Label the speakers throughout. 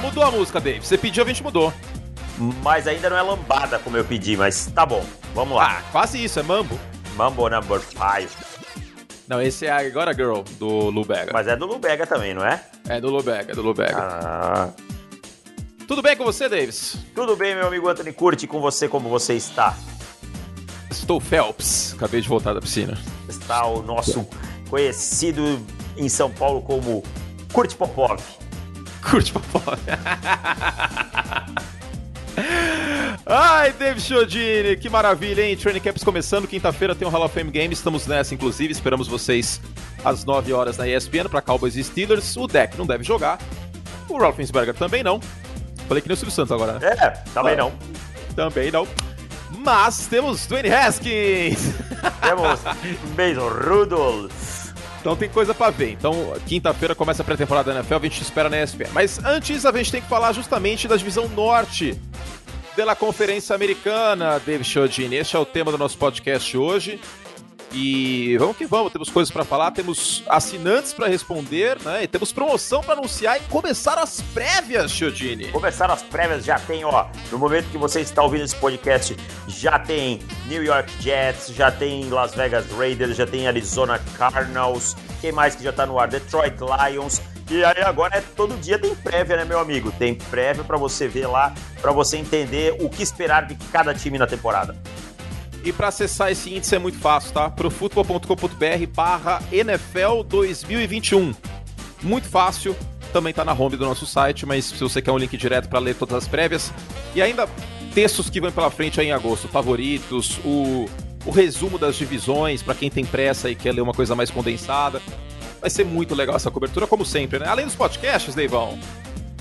Speaker 1: mudou a música, Dave. Você pediu, a gente mudou.
Speaker 2: Mas ainda não é lambada como eu pedi, mas tá bom. Vamos lá.
Speaker 1: Ah, quase isso, é mambo.
Speaker 2: Mambo number 5.
Speaker 1: Não, esse é Agora Girl, do Lubega.
Speaker 2: Mas é do Lubega também, não é?
Speaker 1: É do Lubega, é do Lubega.
Speaker 2: Ah.
Speaker 1: Tudo bem com você, Davis?
Speaker 2: Tudo bem, meu amigo Anthony Curti, com você, como você está?
Speaker 1: Estou Phelps, acabei de voltar da piscina.
Speaker 2: Está o nosso conhecido em São Paulo como Curte Popov.
Speaker 1: Curte Popov. Ai, David Chiodini, que maravilha, hein? Training Camps começando, quinta-feira tem o Hall of Fame Games, estamos nessa, inclusive, esperamos vocês às 9 horas na ESPN para Cowboys e Steelers. O deck não deve jogar, o Rolfensberger também não. Falei que nem o Silvio Santos agora,
Speaker 2: né? É, também não.
Speaker 1: Também não. Mas temos Dwayne Haskins.
Speaker 2: Temos Mason Rudolph.
Speaker 1: Então tem coisa para ver. Então, quinta-feira começa a pré-temporada da NFL, a gente espera na ESPN. Mas antes a gente tem que falar justamente da divisão norte da Conferência Americana, David Chiodini. Este é o tema do nosso podcast hoje. E vamos que vamos, temos coisas para falar, temos assinantes para responder, né? E temos promoção para anunciar e começar as prévias, Chiodini.
Speaker 2: Começar as prévias já tem, ó, no momento que você está ouvindo esse podcast, já tem New York Jets, já tem Las Vegas Raiders, já tem Arizona Cardinals, quem mais que já tá no ar? Detroit Lions. E aí agora é todo dia tem prévia, né, meu amigo? Tem prévia para você ver lá, para você entender o que esperar de cada time na temporada.
Speaker 1: E para acessar esse índice é muito fácil, tá? profutbol.com.br barra NFL 2021. Muito fácil, também tá na home do nosso site, mas se você quer um link direto para ler todas as prévias e ainda textos que vão pela frente aí em agosto, favoritos, o, o resumo das divisões para quem tem pressa e quer ler uma coisa mais condensada. Vai ser muito legal essa cobertura, como sempre, né? Além dos podcasts, Deivão.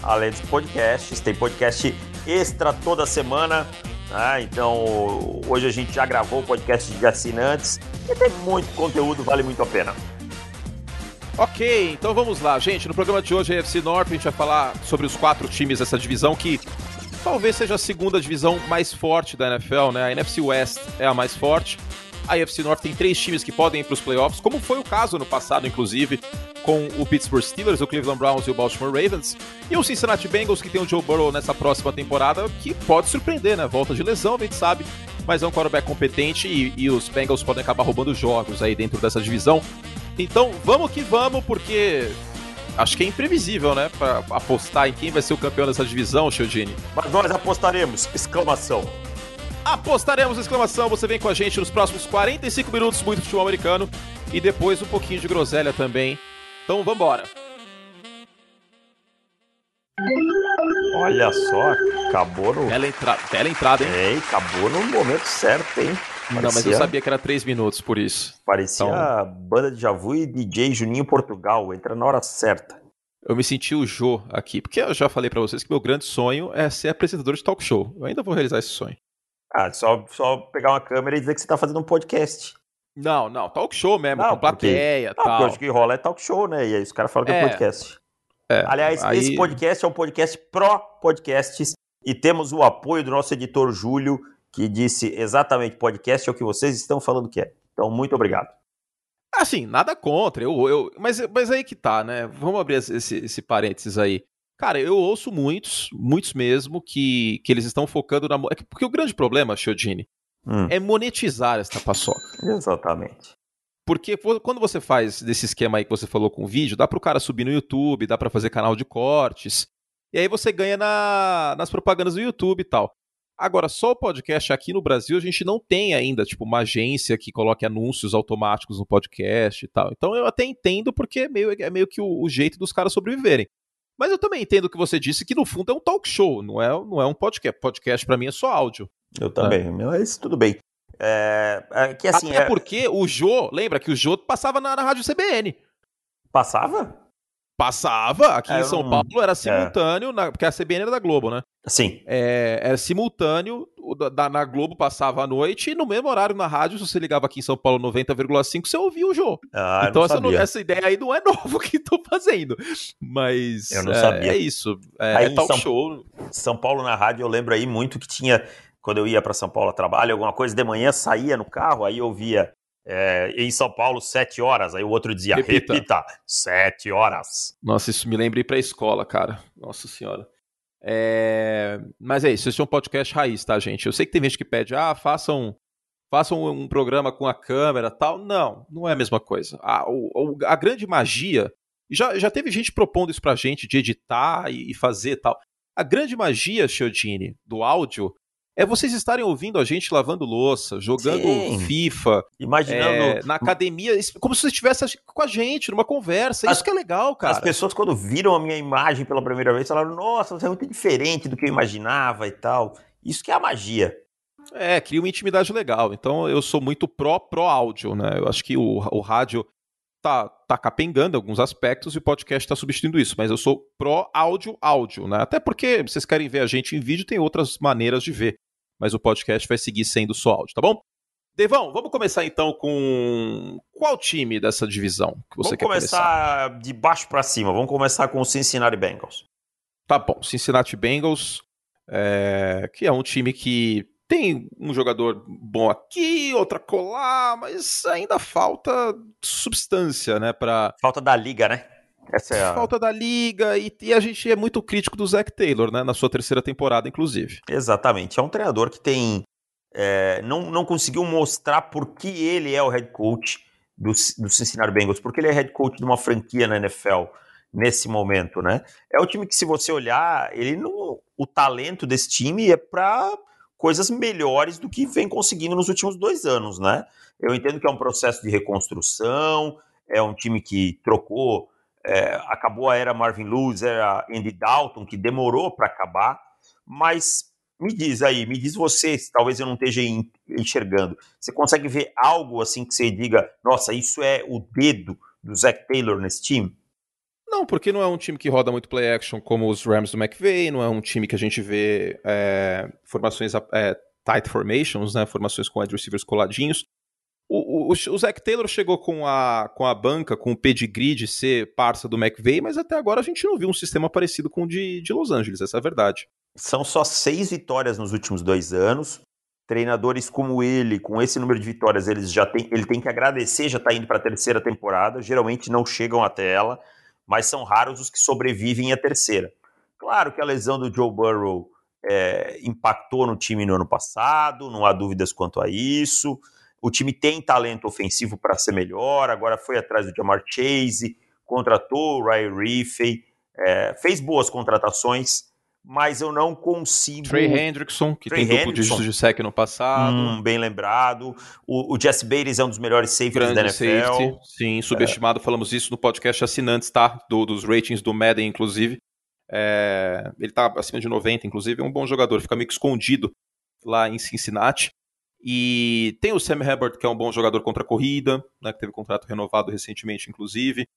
Speaker 2: Além dos podcasts, tem podcast extra toda semana. Ah, então, hoje a gente já gravou o podcast de assinantes e tem muito conteúdo, vale muito a pena.
Speaker 1: Ok, então vamos lá, gente. No programa de hoje, a FC Norte, a gente vai falar sobre os quatro times dessa divisão que talvez seja a segunda divisão mais forte da NFL, né? A NFC West é a mais forte. A NFC Norte tem três times que podem ir para os playoffs, como foi o caso no passado, inclusive, com o Pittsburgh Steelers, o Cleveland Browns e o Baltimore Ravens. E o Cincinnati Bengals, que tem o Joe Burrow nessa próxima temporada, que pode surpreender, né? Volta de lesão, a gente sabe, mas é um quarterback competente e, e os Bengals podem acabar roubando jogos aí dentro dessa divisão. Então, vamos que vamos, porque acho que é imprevisível, né? Pra apostar em quem vai ser o campeão dessa divisão, Chiodini.
Speaker 2: Mas nós apostaremos! Exclamação!
Speaker 1: Apostaremos! Exclamação! Você vem com a gente nos próximos 45 minutos, muito futebol americano. E depois um pouquinho de groselha também. Então vambora!
Speaker 2: Olha só, acabou no.
Speaker 1: Bela, entra... Bela entrada, hein?
Speaker 2: É, acabou no momento certo, hein?
Speaker 1: Parecia... Não, mas eu sabia que era 3 minutos, por isso.
Speaker 2: Parecia então... banda de Javu e DJ Juninho Portugal, entra na hora certa.
Speaker 1: Eu me senti o Jô aqui, porque eu já falei para vocês que meu grande sonho é ser apresentador de talk show. Eu ainda vou realizar esse sonho.
Speaker 2: Ah, só, só pegar uma câmera e dizer que você tá fazendo um podcast.
Speaker 1: Não, não, talk show mesmo, não, com plateia e tal.
Speaker 2: Porque o que rola é talk show, né? E aí os caras falam que é, é podcast. É, Aliás, aí... esse podcast é um podcast pró-podcasts e temos o apoio do nosso editor Júlio, que disse exatamente podcast é o que vocês estão falando que é. Então, muito obrigado.
Speaker 1: Assim, nada contra, eu, eu, mas, mas aí que tá, né? Vamos abrir esse, esse parênteses aí. Cara, eu ouço muitos, muitos mesmo, que, que eles estão focando na. É porque o grande problema, Chiodini, hum. é monetizar esta paçoca.
Speaker 2: Exatamente.
Speaker 1: Porque quando você faz desse esquema aí que você falou com o vídeo, dá para o cara subir no YouTube, dá para fazer canal de cortes, e aí você ganha na, nas propagandas do YouTube e tal. Agora, só o podcast aqui no Brasil, a gente não tem ainda, tipo, uma agência que coloque anúncios automáticos no podcast e tal. Então eu até entendo porque é meio, é meio que o, o jeito dos caras sobreviverem. Mas eu também entendo o que você disse, que no fundo é um talk show, não é, não é um podcast. Podcast para mim é só áudio.
Speaker 2: Eu também, né? mas tudo bem. É, é, que assim,
Speaker 1: Até
Speaker 2: é...
Speaker 1: porque o Jô, lembra que o Jô passava na, na rádio CBN.
Speaker 2: Passava?
Speaker 1: Passava, aqui é, em São não... Paulo era é. simultâneo, na, porque a CBN era da Globo, né?
Speaker 2: Sim.
Speaker 1: É, era simultâneo, da, na Globo passava à noite e no mesmo horário na rádio, se você ligava aqui em São Paulo 90,5, você ouvia o Jô.
Speaker 2: Ah,
Speaker 1: então
Speaker 2: essa,
Speaker 1: essa, ideia aí não é novo que tô fazendo. Mas
Speaker 2: eu não é, sabia.
Speaker 1: é isso. É, é talk
Speaker 2: São,
Speaker 1: show.
Speaker 2: São Paulo na rádio, eu lembro aí muito que tinha quando eu ia para São Paulo a trabalho, alguma coisa de manhã, saía no carro, aí eu via é, em São Paulo, sete horas. Aí o outro dizia, repita, repita sete horas.
Speaker 1: Nossa, isso me lembra ir pra escola, cara. Nossa senhora. É... Mas é isso, esse é um podcast raiz, tá, gente? Eu sei que tem gente que pede, ah, façam, façam um programa com a câmera tal. Não, não é a mesma coisa. A, o, a grande magia, já, já teve gente propondo isso pra gente, de editar e, e fazer tal. A grande magia, Chiodini, do áudio, é vocês estarem ouvindo a gente lavando louça, jogando Sim. FIFA,
Speaker 2: imaginando é,
Speaker 1: na academia, como se você estivesse com a gente, numa conversa. As, Isso que é legal, cara.
Speaker 2: As pessoas, quando viram a minha imagem pela primeira vez, falaram: Nossa, você é muito diferente do que eu imaginava e tal. Isso que é a magia.
Speaker 1: É, cria uma intimidade legal. Então eu sou muito pró pró áudio, né? Eu acho que o, o rádio tá, tá capengando alguns aspectos e o podcast está substituindo isso, mas eu sou pró áudio áudio, né? Até porque vocês querem ver a gente em vídeo, tem outras maneiras de ver mas o podcast vai seguir sendo só áudio, tá bom? Devão, vamos começar então com qual time dessa divisão que você
Speaker 2: vamos
Speaker 1: quer
Speaker 2: começar? começar de baixo para cima. Vamos começar com o Cincinnati Bengals.
Speaker 1: Tá bom, Cincinnati Bengals, é... que é um time que tem um jogador bom aqui, outra colar, mas ainda falta substância, né? Pra...
Speaker 2: Falta da liga, né?
Speaker 1: Essa é a... Falta da liga e, e, a gente é muito crítico do Zac Taylor, né? Na sua terceira temporada, inclusive.
Speaker 2: Exatamente. É um treinador que tem. É, não, não conseguiu mostrar por que ele é o head coach do, do Cincinnati Bengals, porque ele é head coach de uma franquia na NFL nesse momento, né? É o time que, se você olhar, ele não. O talento desse time é para coisas melhores do que vem conseguindo nos últimos dois anos, né? Eu entendo que é um processo de reconstrução, é um time que trocou é, acabou a era Marvin Lewis, era Andy Dalton, que demorou para acabar, mas me diz aí, me diz você, talvez eu não esteja enxergando, você consegue ver algo assim que você diga, nossa, isso é o dedo do Zach Taylor nesse time?
Speaker 1: Não, porque não é um time que roda muito play action como os Rams do McVay, não é um time que a gente vê é, formações é, tight formations, né, formações com wide receivers coladinhos. O, o, o Zac Taylor chegou com a, com a banca, com o pedigree de ser parça do McVay, mas até agora a gente não viu um sistema parecido com o de, de Los Angeles, essa é a verdade.
Speaker 2: São só seis vitórias nos últimos dois anos. Treinadores como ele, com esse número de vitórias, eles já tem, ele tem que agradecer, já está indo para a terceira temporada. Geralmente não chegam até ela, mas são raros os que sobrevivem à terceira. Claro que a lesão do Joe Burrow é, impactou no time no ano passado, não há dúvidas quanto a isso. O time tem talento ofensivo para ser melhor, agora foi atrás do Jamar Chase, contratou o Ryan Riffey, é, fez boas contratações, mas eu não consigo.
Speaker 1: Trey Hendrickson, que Trey tem duplo dígito de sec no passado. Hum,
Speaker 2: bem lembrado. O, o Jesse Bates é um dos melhores safeties Grande da NFL. Safety,
Speaker 1: sim, subestimado. É. Falamos isso no podcast assinantes, tá? Do, dos ratings do Madden, inclusive. É, ele tá acima de 90, inclusive. É um bom jogador, fica meio que escondido lá em Cincinnati. E tem o Sam Herbert, que é um bom jogador contra a corrida, né, que teve contrato renovado recentemente, inclusive.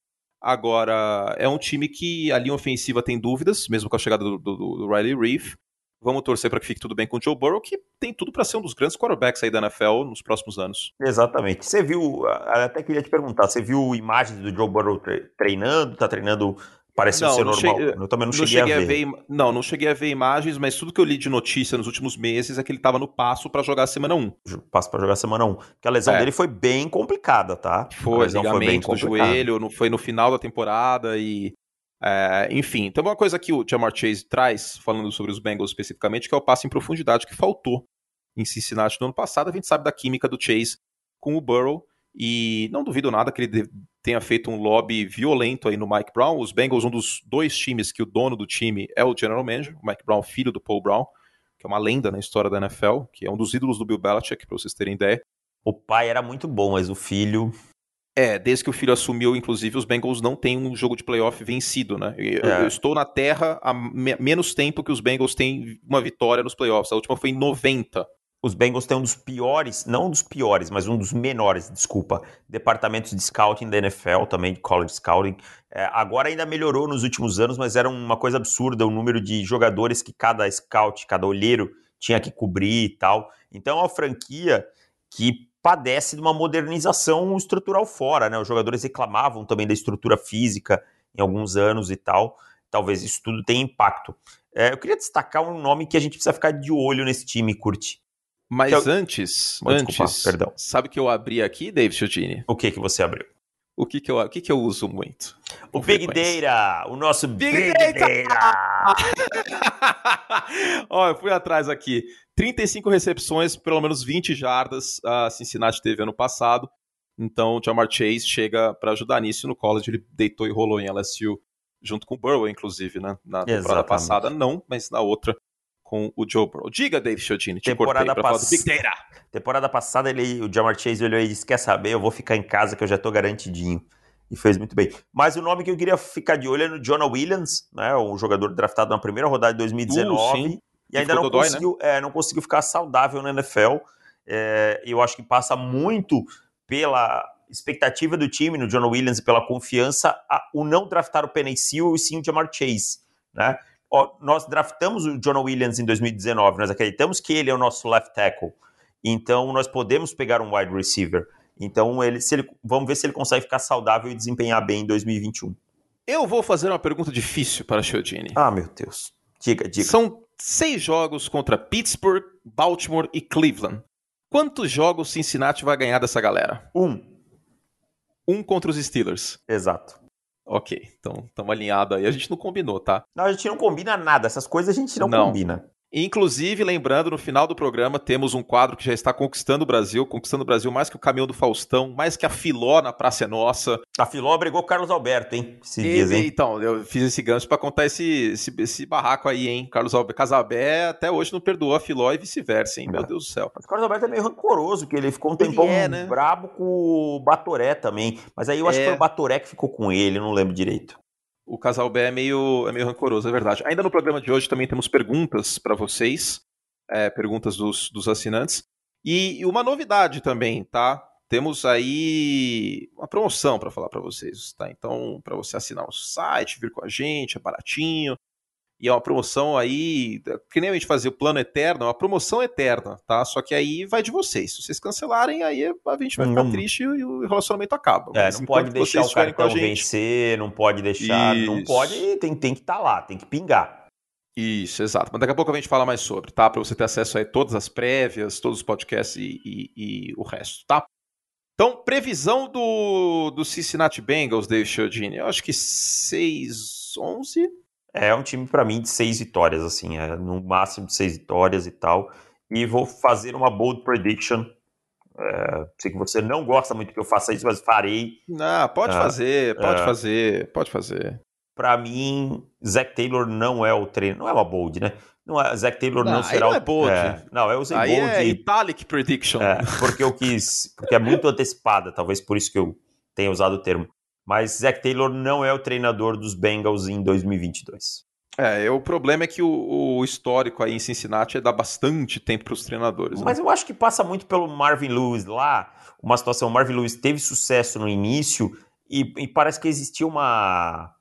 Speaker 1: Agora, é um time que a linha ofensiva tem dúvidas, mesmo com a chegada do, do, do Riley Reef. Vamos torcer para que fique tudo bem com o Joe Burrow, que tem tudo para ser um dos grandes quarterbacks aí da NFL nos próximos anos.
Speaker 2: Exatamente. Você viu, até queria te perguntar, você viu imagens do Joe Burrow treinando, tá treinando Pareceu não, ser normal. Cheguei, eu também não, não cheguei, cheguei, a, ver. a ver.
Speaker 1: Não, não cheguei a ver imagens, mas tudo que eu li de notícia nos últimos meses é que ele estava no passo para jogar a semana 1.
Speaker 2: Passo para jogar a semana 1. Porque a lesão é. dele foi bem complicada, tá?
Speaker 1: Foi, ligamento foi do joelho, não foi no final da temporada e. É, enfim, tem uma coisa que o Jamar Chase traz, falando sobre os Bengals especificamente, que é o passe em profundidade que faltou em Cincinnati no ano passado. A gente sabe da química do Chase com o Burrow. E não duvido nada que ele tenha feito um lobby violento aí no Mike Brown. Os Bengals, um dos dois times que o dono do time é o general manager, o Mike Brown, filho do Paul Brown, que é uma lenda na história da NFL, que é um dos ídolos do Bill Belichick, para vocês terem ideia.
Speaker 2: O pai era muito bom, mas o filho.
Speaker 1: É, desde que o filho assumiu, inclusive, os Bengals não têm um jogo de playoff vencido, né? Eu, é. eu estou na Terra há me menos tempo que os Bengals têm uma vitória nos playoffs. A última foi em 90
Speaker 2: os Bengals têm um dos piores, não um dos piores, mas um dos menores, desculpa, departamentos de scouting da NFL, também de college scouting. É, agora ainda melhorou nos últimos anos, mas era uma coisa absurda o número de jogadores que cada scout, cada olheiro tinha que cobrir e tal. Então é uma franquia que padece de uma modernização estrutural fora, né? Os jogadores reclamavam também da estrutura física em alguns anos e tal. Talvez isso tudo tenha impacto. É, eu queria destacar um nome que a gente precisa ficar de olho nesse time, Curti
Speaker 1: mas eu... antes, antes, perdão. sabe que eu abri aqui, David Chiodini?
Speaker 2: O que que você abriu?
Speaker 1: o que que eu, o que que eu uso muito?
Speaker 2: O Big Data, o nosso Big, Big Data!
Speaker 1: Ó, eu fui atrás aqui. 35 recepções, pelo menos 20 jardas a Cincinnati teve ano passado. Então, o Jamar Chase chega para ajudar nisso. No college, ele deitou e rolou em LSU, junto com o Burrow, inclusive, né? Na temporada passada, não, mas na outra, com o Joe Burrow. Diga, Dave Chiodini, te temporada cortei pass... Big Data.
Speaker 2: Temporada passada, ele, o Jamar Chase olhou e disse, quer saber, eu vou ficar em casa que eu já tô garantidinho. E fez muito bem. Mas o nome que eu queria ficar de olho é no Jonah Williams, né? O jogador draftado na primeira rodada de 2019. Uh, e ainda não dói, conseguiu, né? é, não conseguiu ficar saudável na NFL. É, eu acho que passa muito pela expectativa do time no John Williams e pela confiança, a, o não draftar o Penny Seal e sim o Jamar Chase. Né? Ó, nós draftamos o John Williams em 2019, nós acreditamos que ele é o nosso left tackle, então nós podemos pegar um wide receiver. Então ele, se ele, vamos ver se ele consegue ficar saudável e desempenhar bem em 2021.
Speaker 1: Eu vou fazer uma pergunta difícil para a Chiodini.
Speaker 2: Ah, meu Deus. Diga, diga.
Speaker 1: São seis jogos contra Pittsburgh, Baltimore e Cleveland. Quantos jogos Cincinnati vai ganhar dessa galera?
Speaker 2: Um.
Speaker 1: Um contra os Steelers.
Speaker 2: Exato.
Speaker 1: Ok, então estamos alinhados aí. A gente não combinou, tá?
Speaker 2: Não, a gente não combina nada. Essas coisas a gente não, não. combina.
Speaker 1: Inclusive, lembrando, no final do programa temos um quadro que já está conquistando o Brasil, conquistando o Brasil mais que o caminhão do Faustão, mais que a Filó na Praça é Nossa.
Speaker 2: A Filó brigou com o Carlos Alberto, hein? Se diz, hein?
Speaker 1: Então, eu fiz esse gancho para contar esse, esse, esse, barraco aí, hein? Carlos Alberto, Casabé até hoje não perdoou a Filó e vice-versa, hein? É. Meu Deus do céu.
Speaker 2: Mas o Carlos Alberto é meio rancoroso, que ele ficou um tempão é, né? brabo com o Batoré também. Mas aí eu acho é. que foi o Batoré que ficou com ele, eu não lembro direito
Speaker 1: o casal B é meio, é meio rancoroso, é verdade. Ainda no programa de hoje também temos perguntas para vocês é, perguntas dos, dos assinantes. E, e uma novidade também, tá? Temos aí uma promoção para falar para vocês, tá? Então, para você assinar o site, vir com a gente, é baratinho. E é uma promoção aí, que nem a gente fazia o plano eterno, é uma promoção eterna, tá? Só que aí vai de vocês. Se vocês cancelarem, aí a gente vai ficar hum. triste e o relacionamento acaba.
Speaker 2: É, não pode deixar o cartão vencer, não pode deixar, Isso. não pode, tem, tem que estar tá lá, tem que pingar.
Speaker 1: Isso, exato. Mas daqui a pouco a gente fala mais sobre, tá? Para você ter acesso a todas as prévias, todos os podcasts e, e, e, o resto, tá? Então, previsão do, do Cincinnati Bengals, David Chiodini. Eu acho que 6, 11.
Speaker 2: É um time, para mim, de seis vitórias, assim. É no máximo de seis vitórias e tal. E vou fazer uma bold prediction. É, sei que você não gosta muito que eu faça isso, mas farei.
Speaker 1: Não, pode é, fazer, pode é. fazer, pode fazer
Speaker 2: para mim, Zac Taylor não é o treino. Não é uma bold, né? Não é, Zac Taylor não, não será
Speaker 1: não o. É bold.
Speaker 2: É, não, eu usei
Speaker 1: aí
Speaker 2: bold.
Speaker 1: É italic prediction.
Speaker 2: É, porque eu quis. Porque é muito antecipada, talvez por isso que eu tenha usado o termo. Mas Zac Taylor não é o treinador dos Bengals em 2022.
Speaker 1: É, o problema é que o, o histórico aí em Cincinnati é dar bastante tempo para os treinadores.
Speaker 2: Né? Mas eu acho que passa muito pelo Marvin Lewis lá. Uma situação, o Marvin Lewis teve sucesso no início e, e parece que existia uma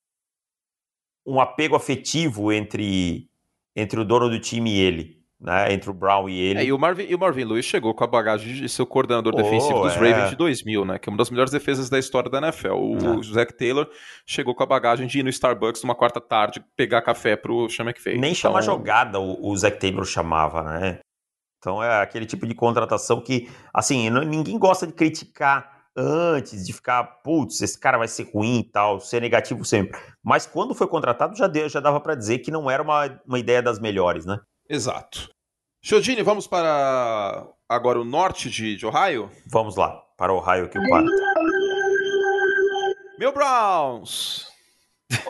Speaker 2: um apego afetivo entre, entre o dono do time e ele. Né, entre o Brown e ele.
Speaker 1: É, e, o Marvin, e o Marvin Lewis chegou com a bagagem de ser o coordenador oh, defensivo dos é. Ravens de 2000, né? Que é uma das melhores defesas da história da NFL. O, é. o Zach Taylor chegou com a bagagem de ir no Starbucks numa quarta tarde pegar café pro Sean McVay.
Speaker 2: Nem então... chama jogada o, o Zach Taylor chamava, né? Então é aquele tipo de contratação que, assim, ninguém gosta de criticar antes de ficar, putz, esse cara vai ser ruim e tal, ser negativo sempre. Mas quando foi contratado, já, deu, já dava para dizer que não era uma, uma ideia das melhores, né?
Speaker 1: Exato. Chodini, vamos para agora o norte de, de Ohio?
Speaker 2: Vamos lá, para Ohio aqui o quadro.
Speaker 1: Meu Browns!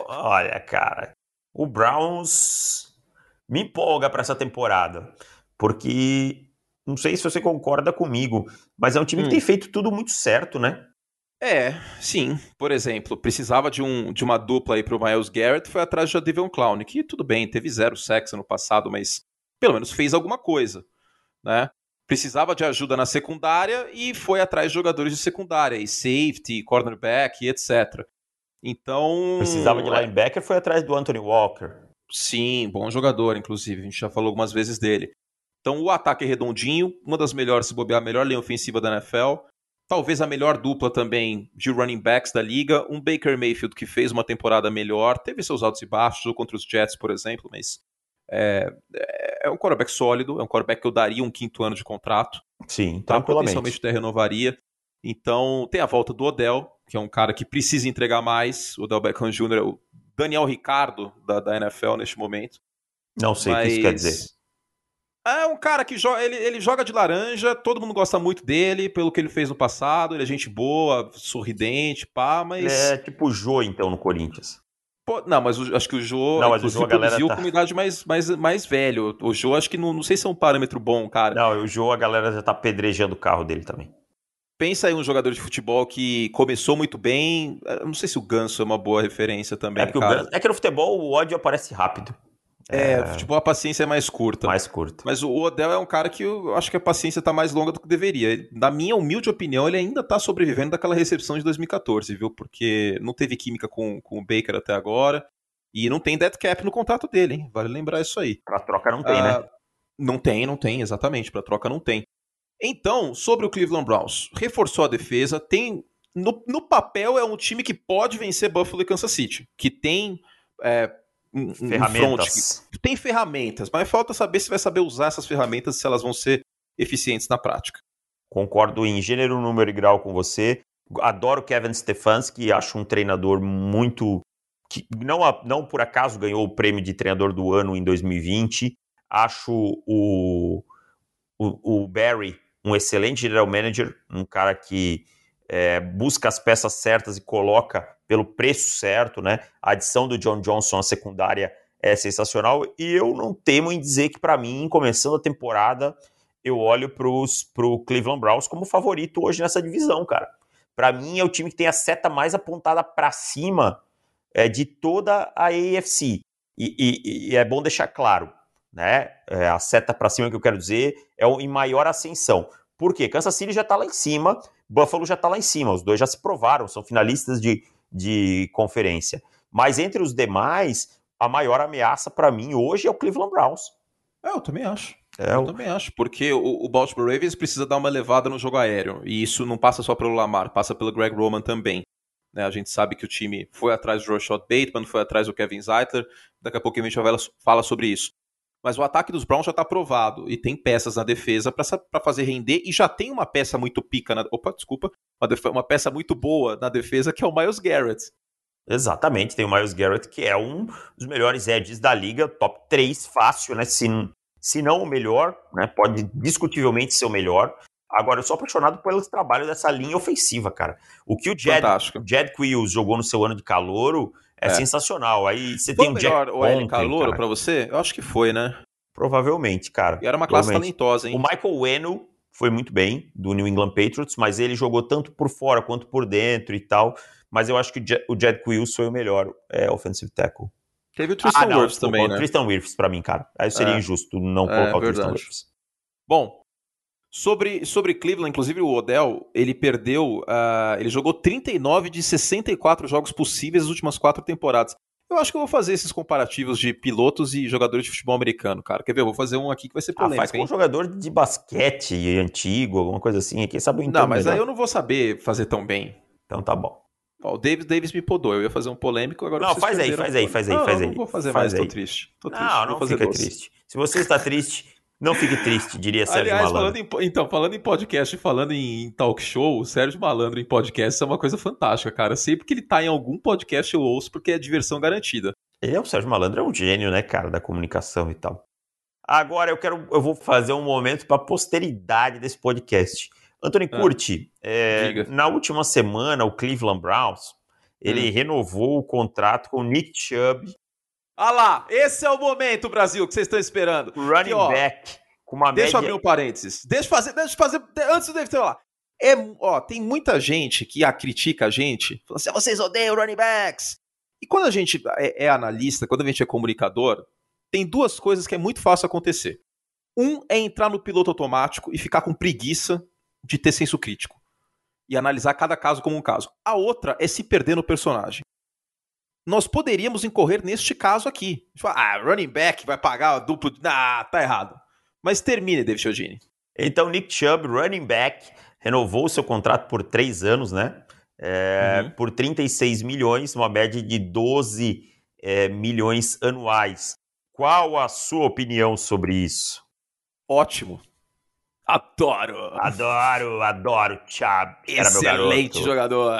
Speaker 2: Olha, cara, o Browns me empolga para essa temporada, porque não sei se você concorda comigo, mas é um time hum. que tem feito tudo muito certo, né?
Speaker 1: É, sim. Por exemplo, precisava de, um, de uma dupla aí pro Miles Garrett, foi atrás de Devon Clown, que tudo bem, teve zero sexo no passado, mas pelo menos fez alguma coisa, né? Precisava de ajuda na secundária e foi atrás de jogadores de secundária, e safety, cornerback, etc. Então.
Speaker 2: Precisava de é linebacker, foi atrás do Anthony Walker.
Speaker 1: Sim, bom jogador, inclusive. A gente já falou algumas vezes dele. Então o ataque é redondinho, uma das melhores, se bobear, a melhor linha ofensiva da NFL. Talvez a melhor dupla também de running backs da liga. Um Baker Mayfield que fez uma temporada melhor, teve seus altos e baixos, contra os Jets, por exemplo, mas é, é um quarterback sólido, é um quarterback que eu daria um quinto ano de contrato.
Speaker 2: Sim,
Speaker 1: tá? Potencialmente até renovaria. Então, tem a volta do Odell, que é um cara que precisa entregar mais. O Del Beckham Jr. é o Daniel Ricardo da, da NFL neste momento.
Speaker 2: Não sei Mas... o que isso quer dizer.
Speaker 1: É um cara que joga, ele, ele joga de laranja, todo mundo gosta muito dele, pelo que ele fez no passado, ele é gente boa, sorridente, pá, mas...
Speaker 2: É tipo o Jô, então, no Corinthians.
Speaker 1: Pô, não, mas o, acho que o Jô,
Speaker 2: não, mas o Jô, a galera tá...
Speaker 1: com idade mais, mais, mais velho. O Jô, acho que não, não sei se é um parâmetro bom, cara.
Speaker 2: Não, o Jô, a galera já tá pedrejando o carro dele também.
Speaker 1: Pensa aí um jogador de futebol que começou muito bem. Não sei se o Ganso é uma boa referência também,
Speaker 2: é
Speaker 1: cara.
Speaker 2: Ganso, é que no futebol o ódio aparece rápido.
Speaker 1: É, é, futebol a paciência é mais curta.
Speaker 2: Mais curta.
Speaker 1: Mas o Odell é um cara que eu acho que a paciência tá mais longa do que deveria. Na minha humilde opinião, ele ainda tá sobrevivendo daquela recepção de 2014, viu? Porque não teve química com, com o Baker até agora. E não tem dead cap no contrato dele, hein? Vale lembrar isso aí.
Speaker 2: Pra troca não tem, né? ah, né?
Speaker 1: Não tem, não tem, exatamente. Pra troca não tem. Então, sobre o Cleveland Browns, reforçou a defesa, tem. No, no papel é um time que pode vencer Buffalo e Kansas City, que tem é,
Speaker 2: um, ferramentas.
Speaker 1: Um tem ferramentas, mas falta saber se vai saber usar essas ferramentas, se elas vão ser eficientes na prática.
Speaker 2: Concordo em gênero, número e grau com você. Adoro Kevin Stefanski, acho um treinador muito que não, não por acaso ganhou o prêmio de treinador do ano em 2020. Acho o, o, o Barry um excelente general manager, um cara que é, busca as peças certas e coloca pelo preço certo, né? A adição do John Johnson à secundária é sensacional e eu não temo em dizer que para mim, começando a temporada, eu olho para o Cleveland Browns como favorito hoje nessa divisão, cara. Para mim é o time que tem a seta mais apontada para cima é, de toda a AFC. E, e, e, é bom deixar claro, né? É, a seta para cima que eu quero dizer é em maior ascensão. Por quê? Kansas City já está lá em cima, Buffalo já está lá em cima, os dois já se provaram, são finalistas de, de conferência. Mas entre os demais, a maior ameaça para mim hoje é o Cleveland Browns.
Speaker 1: É, eu também acho. É, eu, também acho, porque o, o, Baltimore Ravens precisa dar uma levada no jogo aéreo, e isso não passa só pelo Lamar, passa pelo Greg Roman também. Né, a gente sabe que o time foi atrás do Rashad Bateman, foi atrás do Kevin Zeitler, daqui a pouco a gente vai falar sobre isso. Mas o ataque dos Browns já está provado e tem peças na defesa para fazer render e já tem uma peça muito pica na. Opa, desculpa. Uma, uma peça muito boa na defesa que é o Miles Garrett.
Speaker 2: Exatamente, tem o Miles Garrett, que é um dos melhores edges da liga, top 3, fácil, né? Se, se não o melhor, né? Pode discutivelmente ser o melhor. Agora, eu sou apaixonado pelo trabalho dessa linha ofensiva, cara. O que o Jed, Jed Quills jogou no seu ano de calouro é, é. sensacional. Aí você tem um
Speaker 1: melhor Jack o L calouro para você? Eu acho que foi, né?
Speaker 2: Provavelmente, cara.
Speaker 1: E era uma classe talentosa, hein?
Speaker 2: O Michael Weno foi muito bem, do New England Patriots, mas ele jogou tanto por fora quanto por dentro e tal. Mas eu acho que o Jed Quills foi o melhor é, offensive tackle.
Speaker 1: Teve o Tristan ah, Wirfs também, né?
Speaker 2: O Tristan Wirfs pra mim, cara. Aí seria é. injusto não é, colocar o Tristan Wirfs.
Speaker 1: Bom, Sobre, sobre Cleveland, inclusive o Odell, ele perdeu, uh, ele jogou 39 de 64 jogos possíveis nas últimas quatro temporadas. Eu acho que eu vou fazer esses comparativos de pilotos e jogadores de futebol americano, cara. Quer ver? Eu vou fazer um aqui que vai ser polêmico. Ah, faz
Speaker 2: com um jogador de basquete antigo, alguma coisa assim. Quem sabe o
Speaker 1: Não, mas melhor. aí eu não vou saber fazer tão bem.
Speaker 2: Então tá bom.
Speaker 1: Ó, o Davis, Davis me podou. Eu ia fazer um polêmico, agora
Speaker 2: Não, faz aí, faz aí, faz aí, faz aí.
Speaker 1: Não, vou fazer faz mais, aí. tô triste. Tô triste.
Speaker 2: Não, não fica doce. triste. Se você está triste, não fique triste, diria Sérgio Aliás,
Speaker 1: Malandro. Falando em, então, falando em podcast, falando em talk show, o Sérgio Malandro em podcast é uma coisa fantástica, cara. Sempre que ele tá em algum podcast eu ouço porque é diversão garantida.
Speaker 2: Ele é o Sérgio Malandro, é um gênio, né, cara, da comunicação e tal. Agora eu quero, eu vou fazer um momento para a posteridade desse podcast. Anthony ah, Curti, é, na última semana o Cleveland Browns ele hum. renovou o contrato com o Nick Chubb
Speaker 1: Olha lá, esse é o momento, Brasil, que vocês estão esperando.
Speaker 2: Running Aqui, ó, back com uma
Speaker 1: Deixa média... eu abrir um parênteses. Deixa eu fazer, deixa eu fazer antes do David falar. É, ó, tem muita gente que a critica a gente, falando assim, ah, vocês odeiam running backs. E quando a gente é, é, analista, quando a gente é comunicador, tem duas coisas que é muito fácil acontecer. Um é entrar no piloto automático e ficar com preguiça de ter senso crítico e analisar cada caso como um caso. A outra é se perder no personagem nós poderíamos incorrer neste caso aqui. Ah, running back vai pagar o duplo. Ah, tá errado. Mas termine, David Chiodini.
Speaker 2: Então, Nick Chubb, running back, renovou seu contrato por três anos, né? É, uhum. Por 36 milhões, uma média de 12 é, milhões anuais. Qual a sua opinião sobre isso?
Speaker 1: Ótimo. Adoro!
Speaker 2: Adoro, adoro. Chubb.
Speaker 1: Excelente jogador.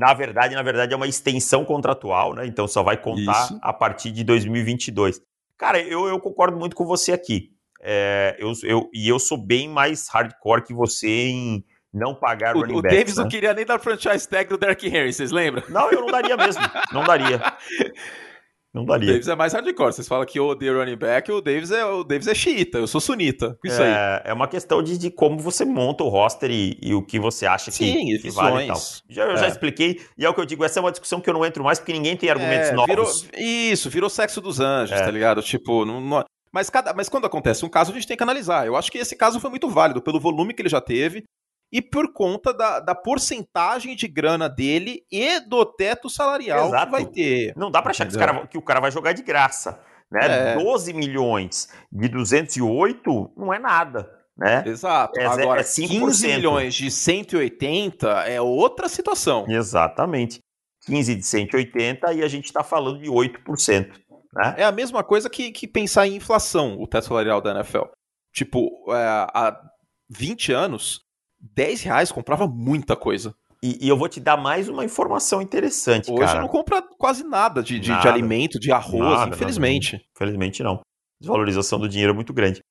Speaker 2: Na verdade, na verdade, é uma extensão contratual, né? Então só vai contar Isso. a partir de 2022. Cara, eu, eu concordo muito com você aqui. É, eu, eu, e eu sou bem mais hardcore que você em não pagar
Speaker 1: o,
Speaker 2: running
Speaker 1: o
Speaker 2: backs.
Speaker 1: O Davis né? não queria nem dar franchise tag do Derrick Henry, vocês lembram?
Speaker 2: Não, eu não daria mesmo. Não daria. Não daria.
Speaker 1: O Davis é mais hardcore. Vocês falam que eu odeio running back, o Davis é, o Davis é xiita, eu sou sunita. Isso
Speaker 2: é, aí. É uma questão de, de como você monta o roster e, e o que você acha Sim, que, que vale e tal. Já, eu é. já expliquei, e é o que eu digo, essa é uma discussão que eu não entro mais, porque ninguém tem argumentos é, novos.
Speaker 1: Virou, isso, virou sexo dos anjos, é. tá ligado? Tipo, não, não, mas, cada, mas quando acontece um caso, a gente tem que analisar. Eu acho que esse caso foi muito válido, pelo volume que ele já teve, e por conta da, da porcentagem de grana dele e do teto salarial Exato. que vai ter.
Speaker 2: Não dá para achar que, cara, que, o cara vai jogar de graça. Né? É. 12 milhões de 208 não é nada. Né?
Speaker 1: Exato. É, Agora, é 15 milhões de 180 é outra situação.
Speaker 2: Exatamente. 15 de 180 e a gente está falando de 8%. Né?
Speaker 1: É a mesma coisa que, que pensar em inflação, o teto salarial da NFL. Tipo, é, há 20 anos, 10 reais comprava muita coisa.
Speaker 2: E, e, eu vou te dar mais uma informação interessante,
Speaker 1: Hoje
Speaker 2: cara.
Speaker 1: não compra quase nada de, de, nada. de alimento, de arroz, nada, infelizmente.
Speaker 2: Infelizmente não. Desvalorização do dinheiro é muito grande.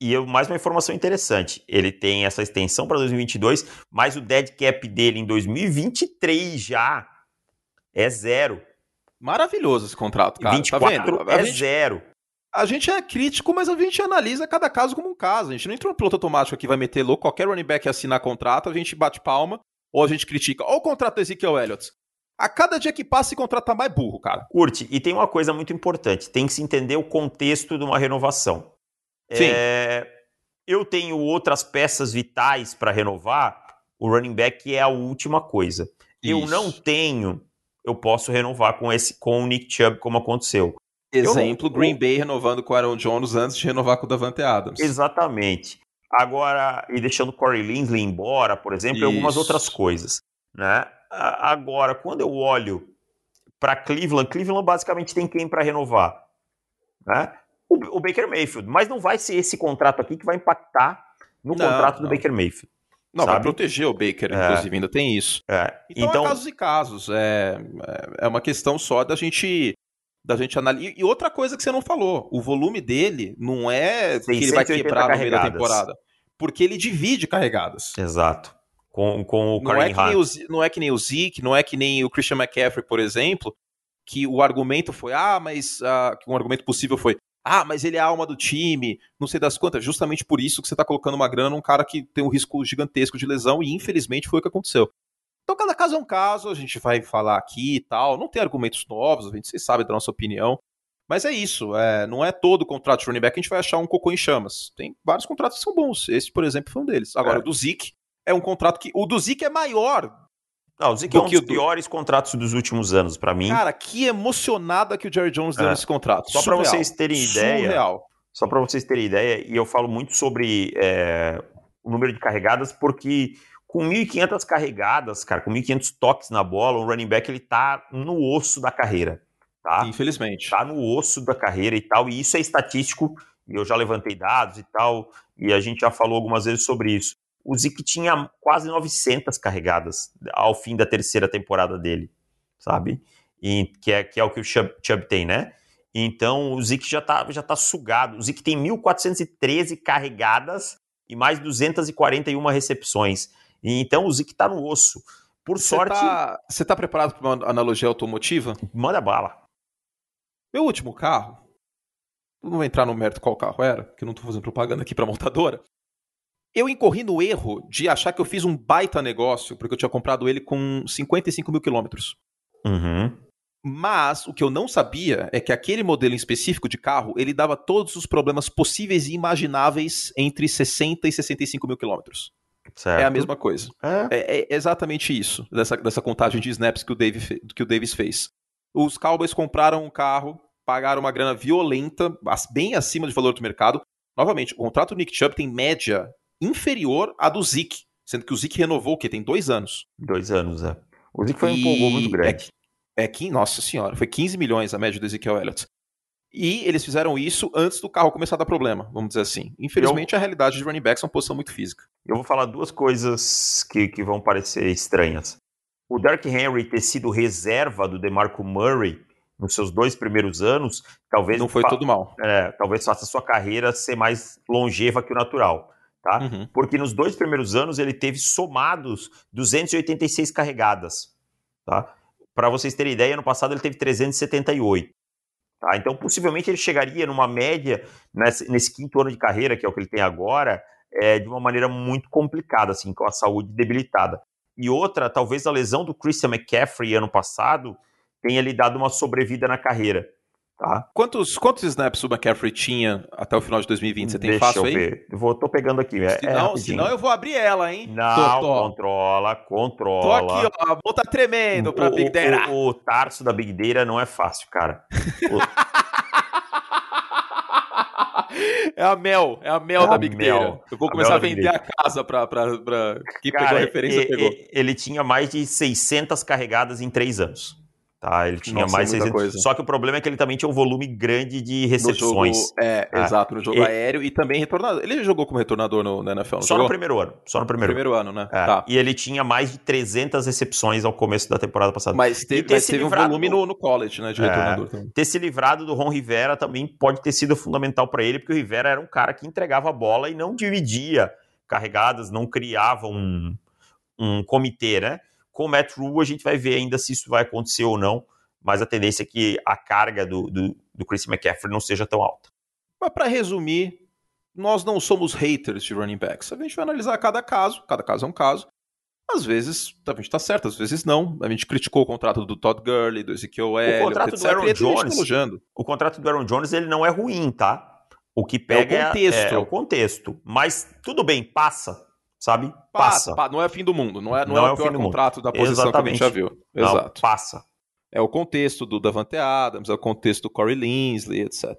Speaker 2: E eu, mais uma informação interessante. Ele tem essa extensão para 2022, mas o dead cap dele em 2023 já é zero.
Speaker 1: Maravilhoso esse contrato, cara.
Speaker 2: 24
Speaker 1: tá vendo?
Speaker 2: é gente... zero
Speaker 1: a gente é crítico, mas a gente analisa cada caso como um caso. A gente não entra no piloto automático que vai meter louco, qualquer running back assinar contrato, a gente bate palma, ou a gente critica. Ou o contrato do Ezekiel Elliott. A cada dia que passa, esse contrato tá mais burro, cara.
Speaker 2: Curte, e tem uma coisa muito importante: tem que se entender o contexto de uma renovação.
Speaker 1: Sim. É,
Speaker 2: eu tenho outras peças vitais para renovar, o running back é a última coisa. Isso. Eu não tenho, eu posso renovar com esse com o Nick Chubb, como aconteceu.
Speaker 1: Exemplo, Green Bay renovando com o Aaron Jones antes de renovar com o Davante Adams.
Speaker 2: Exatamente. Agora, e deixando o Corey Linsley embora, por exemplo, Isso. e algumas outras coisas. Né? Agora, quando eu olho para Cleveland, Cleveland basicamente tem quem para renovar? Né? O, o, Baker Mayfield. Mas não vai ser esse contrato aqui que vai impactar no não, contrato não. do Baker Mayfield.
Speaker 1: Não, sabe? vai proteger o Baker, é. inclusive, ainda tem isso.
Speaker 2: É.
Speaker 1: Então, é então, é casos e casos. É, é, é uma questão só da gente da gente analisar. E outra coisa que você não falou, o volume dele não é que ele vai quebrar no meio da temporada. Porque ele divide carregadas.
Speaker 2: Exato. Com, com o
Speaker 1: não é, que nem o, não é que nem o Zeke, não é que nem o Christian McCaffrey, por exemplo, que o argumento foi, ah, mas uh, um argumento possível foi, ah, mas ele é a alma do time, não sei das quantas. Justamente por isso que você está colocando uma grana num cara que tem um risco gigantesco de lesão, e infelizmente foi o que aconteceu. É um caso, a gente vai falar aqui e tal. Não tem argumentos novos, a gente sabe da nossa opinião. Mas é isso, é, não é todo contrato de running back que a gente vai achar um cocô em chamas. Tem vários contratos que são bons. Esse, por exemplo, foi um deles. Agora, é. o do Zeke é um contrato que. O do Zeke é maior.
Speaker 2: Não, o Zeke é um dos piores do... contratos dos últimos anos, para mim.
Speaker 1: Cara, que emocionada que o Jerry Jones deu é. nesse contrato.
Speaker 2: Só para vocês terem ideia.
Speaker 1: Surreal.
Speaker 2: Só para vocês terem ideia, e eu falo muito sobre é, o número de carregadas, porque com 1.500 carregadas, cara, com 1.500 toques na bola, o running back ele tá no osso da carreira, tá?
Speaker 1: Infelizmente.
Speaker 2: Tá no osso da carreira e tal, e isso é estatístico, e eu já levantei dados e tal, e a gente já falou algumas vezes sobre isso. O Zeke tinha quase 900 carregadas ao fim da terceira temporada dele, sabe? E, que, é, que é o que o Chubb, Chubb tem, né? Então o Zeke já tá, já tá sugado. O Zeke tem 1.413 carregadas e mais 241 recepções. Então o Zik tá no osso. Por Cê sorte.
Speaker 1: Tá, você tá preparado para uma analogia automotiva?
Speaker 2: Manda bala.
Speaker 1: Meu último carro. Não vou entrar no mérito qual carro era, que eu não tô fazendo propaganda aqui pra montadora. Eu incorri no erro de achar que eu fiz um baita negócio, porque eu tinha comprado ele com 55 mil quilômetros.
Speaker 2: Uhum.
Speaker 1: Mas o que eu não sabia é que aquele modelo em específico de carro, ele dava todos os problemas possíveis e imagináveis entre 60 e 65 mil quilômetros.
Speaker 2: Certo.
Speaker 1: É a mesma coisa. É. é. é, exatamente isso, dessa, dessa contagem de snaps que o, Dave, que o Davis fez. Os Cowboys compraram um carro, pagaram uma grana violenta, bem acima do valor do mercado. Novamente, o contrato do Nick Chubb tem média inferior à do Zeke, sendo que o Zeke renovou o quê? Tem dois anos.
Speaker 2: Dois anos, é. O Zeke foi um pouco muito grande.
Speaker 1: É, é, nossa senhora, foi 15 milhões a média do Ezekiel Elliott. E eles fizeram isso antes do carro começar a dar problema, vamos dizer assim. Infelizmente, eu... a realidade de running backs é uma posição muito física.
Speaker 2: Eu vou falar duas coisas que, que vão parecer estranhas. O Dark Henry ter sido reserva do DeMarco Murray nos seus dois primeiros anos, talvez
Speaker 1: não foi tudo mal.
Speaker 2: É, talvez faça a sua carreira ser mais longeva que o natural, tá? Uhum. Porque nos dois primeiros anos ele teve somados 286 carregadas, tá? Para vocês terem ideia, no passado ele teve 378. Tá? Então, possivelmente ele chegaria numa média nesse, nesse, quinto ano de carreira, que é o que ele tem agora, é, de uma maneira muito complicada, assim, com a saúde debilitada. E outra, talvez a lesão do Christian McCaffrey ano passado tenha lhe dado uma sobrevida na carreira. Tá?
Speaker 1: Quantos, quantos snaps o McCaffrey tinha até o final de 2020? Você tem
Speaker 2: Deixa
Speaker 1: fácil
Speaker 2: eu aí? Ver. Eu vou, tô pegando aqui. É,
Speaker 1: senão, é senão eu vou abrir ela, hein?
Speaker 2: Não, tô, tô. controla, controla. Tô
Speaker 1: aqui, ó. A mão tá tremendo pra
Speaker 2: o,
Speaker 1: Big Data.
Speaker 2: O, o, tarso da Big Data não é fácil, cara.
Speaker 1: É a mel, é a mel é da Big Data. Eu vou começar a, a vender a casa pra, pra, pra... quem Cara, pegou a referência,
Speaker 2: e,
Speaker 1: pegou.
Speaker 2: Ele tinha mais de 600 carregadas em três anos. Tá, ele tinha Nossa, mais de coisa. Só que o problema é que ele também tinha um volume grande de recepções.
Speaker 1: Jogo, é, é, exato, no jogo e... aéreo e também retornador. Ele jogou como retornador no, na NFL,
Speaker 2: Só jogou? no primeiro ano. Só no primeiro,
Speaker 1: primeiro ano, né?
Speaker 2: É. Tá. E ele tinha mais de 300 recepções ao começo da temporada passada.
Speaker 1: Mas teve, mas teve um volume no, no, college, né, de é, retornador
Speaker 2: também. Ter se livrado do Ron Rivera também pode ter sido fundamental para ele, porque o Rivera era um cara que entregava a bola e não dividia carregadas, não criava um, um comitê, né? Com o Matt Rule a gente vai ver ainda se isso vai acontecer ou não mas a tendência é que a carga do, do, do Chris McCaffrey não seja tão alta.
Speaker 1: Mas para resumir, nós não somos haters de running backs. A gente vai analisar cada caso, cada caso é um caso. Às vezes a gente tá certo, às vezes não. A gente criticou o contrato do Todd Gurley, do Ezekiel Elliott,
Speaker 2: o contrato etc. do Aaron Jones, o contrato do Aaron Jones ele não é ruim, tá? O que pega é o contexto. É, é o contexto. Mas tudo bem, passa, sabe? Passa.
Speaker 1: Não é fim do mundo, não é, não, não é, é o pior contrato da posição Exatamente. que a gente já viu. Exato.
Speaker 2: Não, passa.
Speaker 1: É o contexto do Davante Adams, é o contexto do Corey Linsley, etc.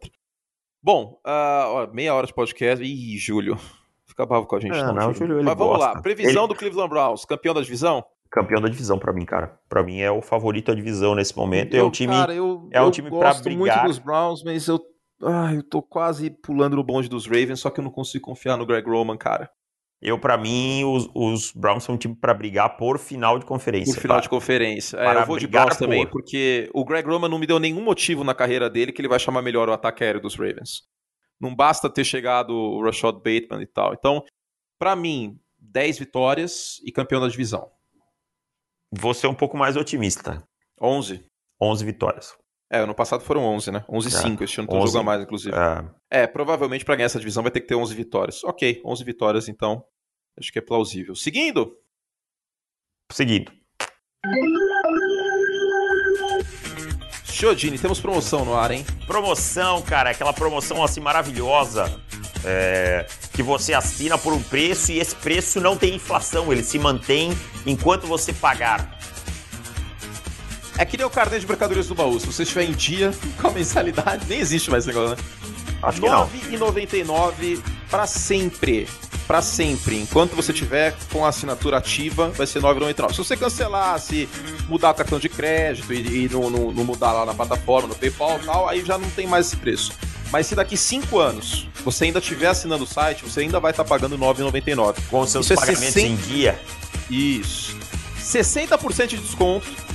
Speaker 1: Bom, uh, meia hora de podcast. Ih, Júlio. Fica bravo com a gente,
Speaker 2: é,
Speaker 1: não,
Speaker 2: não Júlio.
Speaker 1: Mas vamos
Speaker 2: gosta.
Speaker 1: lá. Previsão ele... do Cleveland Browns, campeão da divisão?
Speaker 2: Campeão da divisão para mim, cara. Para mim é o favorito da divisão nesse momento. Eu, é um time, cara, eu, é um eu time para brigar.
Speaker 1: muito dos Browns, mas eu, ah, eu tô quase pulando no bonde dos Ravens, só que eu não consigo confiar no Greg Roman, cara.
Speaker 2: Eu, para mim, os, os, Browns são um time para brigar por final de conferência.
Speaker 1: Por final
Speaker 2: tá?
Speaker 1: de conferência. É, eu vou de Browns por... também, porque o Greg Roman não me deu nenhum motivo na carreira dele que ele vai chamar melhor o ataque aéreo dos Ravens. Não basta ter chegado o Rashad Bateman e tal. Então, para mim, 10 vitórias e campeão da divisão.
Speaker 2: Vou ser um pouco mais otimista.
Speaker 1: 11.
Speaker 2: 11 vitórias.
Speaker 1: É, ano passado foram 11, né? 11 e é, 5, este ano tu joga mais, inclusive. É. é, provavelmente para ganhar essa divisão vai ter que ter 11 vitórias. Ok, 11 vitórias então, acho que é plausível. Seguindo?
Speaker 2: Seguindo.
Speaker 1: Chodini, temos promoção no ar, hein?
Speaker 2: Promoção, cara, aquela promoção assim maravilhosa. É, que você assina por um preço e esse preço não tem inflação, ele se mantém enquanto você pagar.
Speaker 1: É que nem o carnê de mercadorias do baú. Se você estiver em dia com a mensalidade, nem existe mais esse negócio, né?
Speaker 2: Acho que não.
Speaker 1: R$9,99 para sempre. Para sempre. Enquanto você tiver com a assinatura ativa, vai ser R$9,99. Se você cancelar, se mudar o cartão de crédito e, e não, não, não, mudar lá na plataforma, no PayPal e tal, aí já não tem mais esse preço. Mas se daqui 5 anos você ainda estiver assinando o site, você ainda vai estar tá pagando R$9,99.
Speaker 2: Com os seus Isso é pagamentos é 60... em dia.
Speaker 1: Isso. 60% de desconto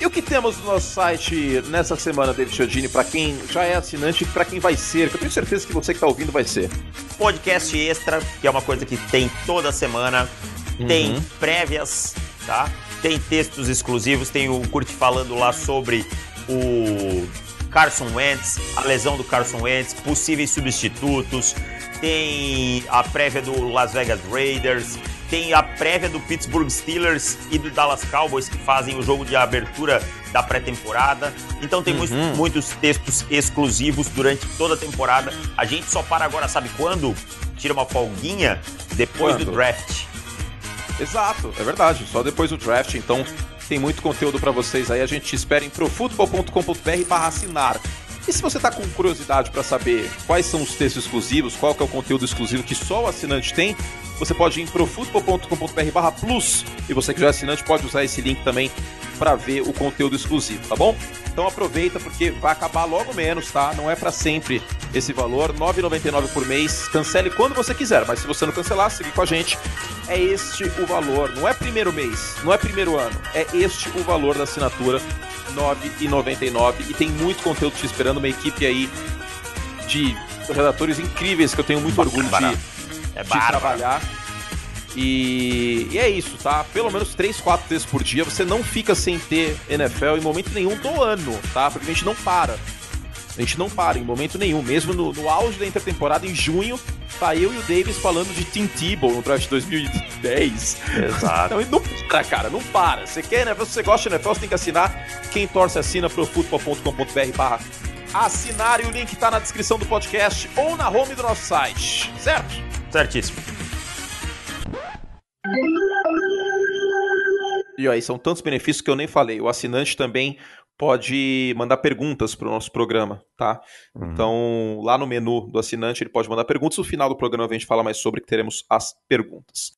Speaker 1: e o que temos no nosso site nessa semana, David Chiodini, para quem já é assinante e para quem vai ser, que eu tenho certeza que você que está ouvindo vai ser?
Speaker 2: Podcast extra, que é uma coisa que tem toda semana, uhum. tem prévias, tá? Tem textos exclusivos, tem o Curte falando lá sobre o Carson Wentz, a lesão do Carson Wentz, possíveis substitutos, tem a prévia do Las Vegas Raiders, tem a prévia do Pittsburgh Steelers e do Dallas Cowboys que fazem o jogo de abertura da pré-temporada. Então tem uhum. muitos, muitos textos exclusivos durante toda a temporada. A gente só para agora, sabe quando? Tira uma folguinha depois quando? do draft.
Speaker 1: Exato, é verdade. Só depois do draft, então tem muito conteúdo para vocês aí. A gente espera em profutbol.com.br para assinar. E se você está com curiosidade para saber quais são os textos exclusivos, qual é o conteúdo exclusivo que só o assinante tem, você pode ir em profutbol.com.br plus e você que já é assinante pode usar esse link também para ver o conteúdo exclusivo, tá bom? Então aproveita porque vai acabar logo menos, tá? Não é para sempre esse valor, R$ 9,99 por mês. Cancele quando você quiser, mas se você não cancelar, seguir com a gente. É este o valor, não é primeiro mês, não é primeiro ano, é este o valor da assinatura, 9,99 e tem muito conteúdo te esperando, uma equipe aí de redatores incríveis que eu tenho muito orgulho de,
Speaker 2: É
Speaker 1: de trabalhar. E, e é isso, tá? Pelo menos 3, 4 vezes por dia você não fica sem ter NFL em momento nenhum do ano, tá? Porque a gente não para. A gente não para em momento nenhum. Mesmo no, no auge da intertemporada, em junho, tá eu e o Davis falando de Tim Tebow no draft 2010.
Speaker 2: Exato.
Speaker 1: Não, e não para, cara, não para. Você quer NFL, se você gosta de NFL, você tem que assinar. Quem torce assina pro futebol.com.br barra assinar e o link tá na descrição do podcast ou na home do nosso site, certo?
Speaker 2: Certíssimo.
Speaker 1: E aí, são tantos benefícios que eu nem falei. O assinante também pode mandar perguntas para o nosso programa, tá?
Speaker 2: Uhum.
Speaker 1: Então, lá no menu do assinante, ele pode mandar perguntas. No final do programa, a gente fala mais sobre que teremos as perguntas.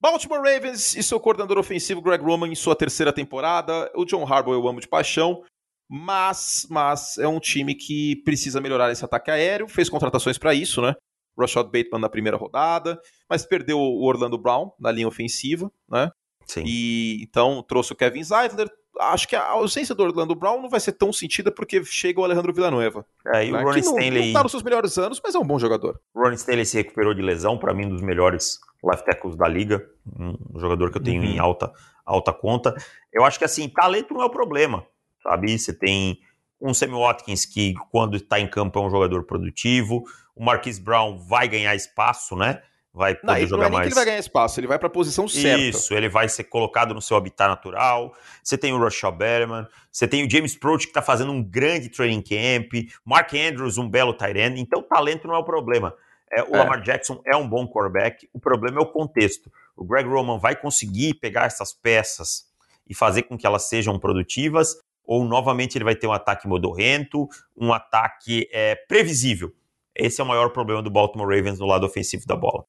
Speaker 1: Baltimore Ravens e seu coordenador ofensivo Greg Roman em sua terceira temporada. O John Harbaugh eu amo de paixão, mas, mas é um time que precisa melhorar esse ataque aéreo. Fez contratações para isso, né? Rashad Bateman na primeira rodada, mas perdeu o Orlando Brown na linha ofensiva, né?
Speaker 2: Sim.
Speaker 1: E então trouxe o Kevin Zeitler. Acho que a ausência do Orlando Brown não vai ser tão sentida porque chega o Alejandro Villanueva.
Speaker 2: É, e o
Speaker 1: né?
Speaker 2: Ronnie
Speaker 1: que não,
Speaker 2: Stanley,
Speaker 1: não tá nos seus melhores anos, mas é um bom jogador.
Speaker 2: Ronnie Stanley se recuperou de lesão, para mim, um dos melhores left tackles da liga. Um jogador que eu tenho
Speaker 1: Uhum.
Speaker 2: em alta, alta conta. Eu acho que, assim, talento não é o problema, sabe? Você tem um Sammy Watkins que, quando está em campo, é um jogador produtivo. O Marquise Brown vai ganhar espaço, né? Vai poder
Speaker 1: Não, ele não
Speaker 2: jogar
Speaker 1: é nem
Speaker 2: mais.
Speaker 1: que ele vai ganhar espaço, ele vai pra posição certa.
Speaker 2: Isso, ele vai ser colocado no seu habitat natural. Você tem o Rashad Berman, você tem o James Proch que está fazendo um grande training camp, Mark Andrews, um belo tight end. Então, talento não é o problema. É, o
Speaker 1: É.
Speaker 2: Lamar Jackson é um bom quarterback, o problema é o contexto. O Greg Roman vai conseguir pegar essas peças e fazer com que elas sejam produtivas, ou novamente ele vai ter um ataque modorrento, um ataque é, previsível. Esse é o maior problema do Baltimore Ravens no lado ofensivo da bola.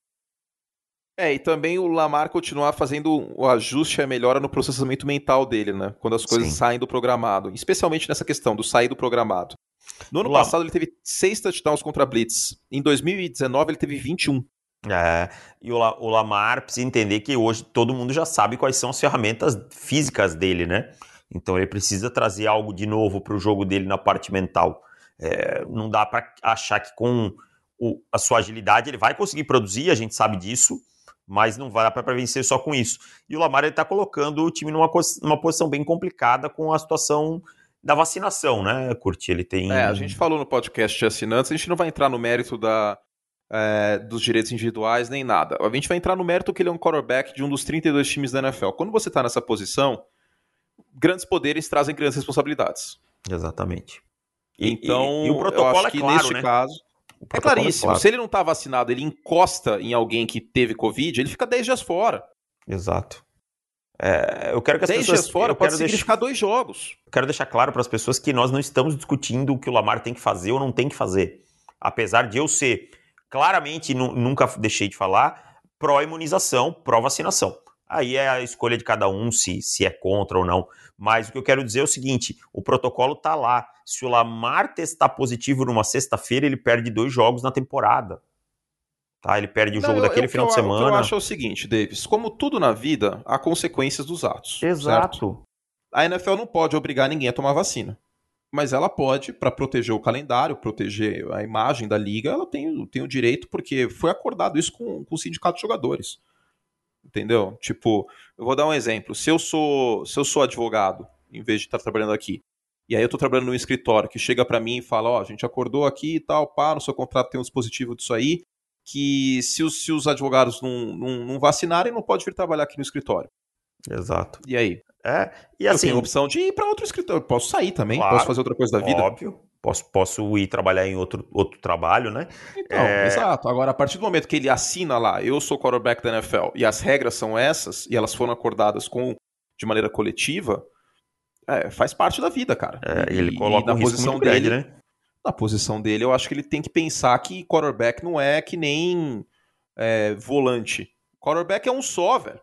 Speaker 1: É, e também o Lamar continuar fazendo o ajuste e a melhora no processamento mental dele, né? Quando as coisas
Speaker 2: Sim.
Speaker 1: saem do programado. Especialmente nessa questão do sair do programado. No ano passado ele teve seis touchdowns contra Blitz. Em 2019 ele teve 21.
Speaker 2: É, e o, La- o Lamar precisa entender que hoje todo mundo já sabe quais são as ferramentas físicas dele, né? Então ele precisa trazer algo de novo para o jogo dele na parte mental. É, não dá para achar que com o- a sua agilidade ele vai conseguir produzir, a gente sabe disso, mas não vai dar para vencer só com isso. E o Lamar está colocando o time numa, numa posição bem complicada com a situação da vacinação, né, Curti? Ele tem.
Speaker 1: É, a gente falou no podcast de assinantes, a gente não vai entrar no mérito da, é, dos direitos individuais nem nada. A gente vai entrar no mérito que ele é um quarterback de um dos 32 times da NFL. Quando você está nessa posição, grandes poderes trazem grandes responsabilidades.
Speaker 2: Exatamente. E-
Speaker 1: Então,
Speaker 2: e, e o
Speaker 1: eu
Speaker 2: protocolo
Speaker 1: acho
Speaker 2: é
Speaker 1: que
Speaker 2: claro,
Speaker 1: neste
Speaker 2: né?
Speaker 1: caso. É
Speaker 2: protocolo
Speaker 1: claríssimo.
Speaker 2: claro.
Speaker 1: Se ele não tá vacinado, ele encosta em alguém que teve Covid, ele fica 10 dias fora.
Speaker 2: Exato. É, eu quero que as
Speaker 1: 10
Speaker 2: pessoas.
Speaker 1: dias fora
Speaker 2: eu
Speaker 1: pode
Speaker 2: quero deixar,
Speaker 1: significar dois jogos.
Speaker 2: quero deixar claro para as pessoas que nós não estamos discutindo o que o Lamar tem que fazer ou não tem que fazer. Apesar de eu ser claramente, nu- nunca deixei de falar, pró-imunização, pró-vacinação. Aí é a escolha de cada um se, se é contra ou não. Mas o que eu quero dizer é o seguinte: o protocolo tá lá. Se o Lamar testar positivo numa sexta-feira, ele perde dois jogos na temporada. Tá? Ele perde o
Speaker 1: Não,
Speaker 2: jogo
Speaker 1: eu-
Speaker 2: daquele
Speaker 1: eu-
Speaker 2: final
Speaker 1: o
Speaker 2: de
Speaker 1: eu- O que
Speaker 2: semana.
Speaker 1: eu acho é o seguinte, Davis: como tudo na vida, há consequências dos atos. certo? A NFL não pode obrigar ninguém a tomar vacina. Mas ela pode, para proteger o calendário, proteger a imagem da liga, ela tem, o- tem o direito, porque foi acordado isso com, com o sindicato de jogadores. Entendeu? Tipo, eu vou dar um exemplo. Se eu sou, se eu sou advogado, em vez de estar trabalhando aqui, e aí eu tô trabalhando num escritório que chega para mim e fala, ó, a gente acordou aqui e tal, pá, no seu contrato tem um dispositivo disso aí, que se os, se os advogados não, não, não vacinarem, não pode vir trabalhar aqui no escritório.
Speaker 2: Exato.
Speaker 1: E aí?
Speaker 2: É, e
Speaker 1: eu
Speaker 2: assim,
Speaker 1: tenho a opção de ir para outro escritório. Eu posso sair também,
Speaker 2: Claro,
Speaker 1: posso fazer outra coisa da vida.
Speaker 2: Óbvio. Posso, posso ir trabalhar em outro, outro trabalho, né?
Speaker 1: Então,
Speaker 2: É.
Speaker 1: exato. Agora, a partir do momento que ele assina lá, eu sou quarterback da NFL, e as regras são essas, e elas foram acordadas com de maneira coletiva, é, faz parte da vida, cara.
Speaker 2: É,
Speaker 1: E-
Speaker 2: ele
Speaker 1: e
Speaker 2: coloca
Speaker 1: na
Speaker 2: um
Speaker 1: posição
Speaker 2: muito grande,
Speaker 1: dele,
Speaker 2: né?
Speaker 1: Na posição dele, eu acho que ele tem que pensar que quarterback não é que nem é, volante. Quarterback é um só, velho.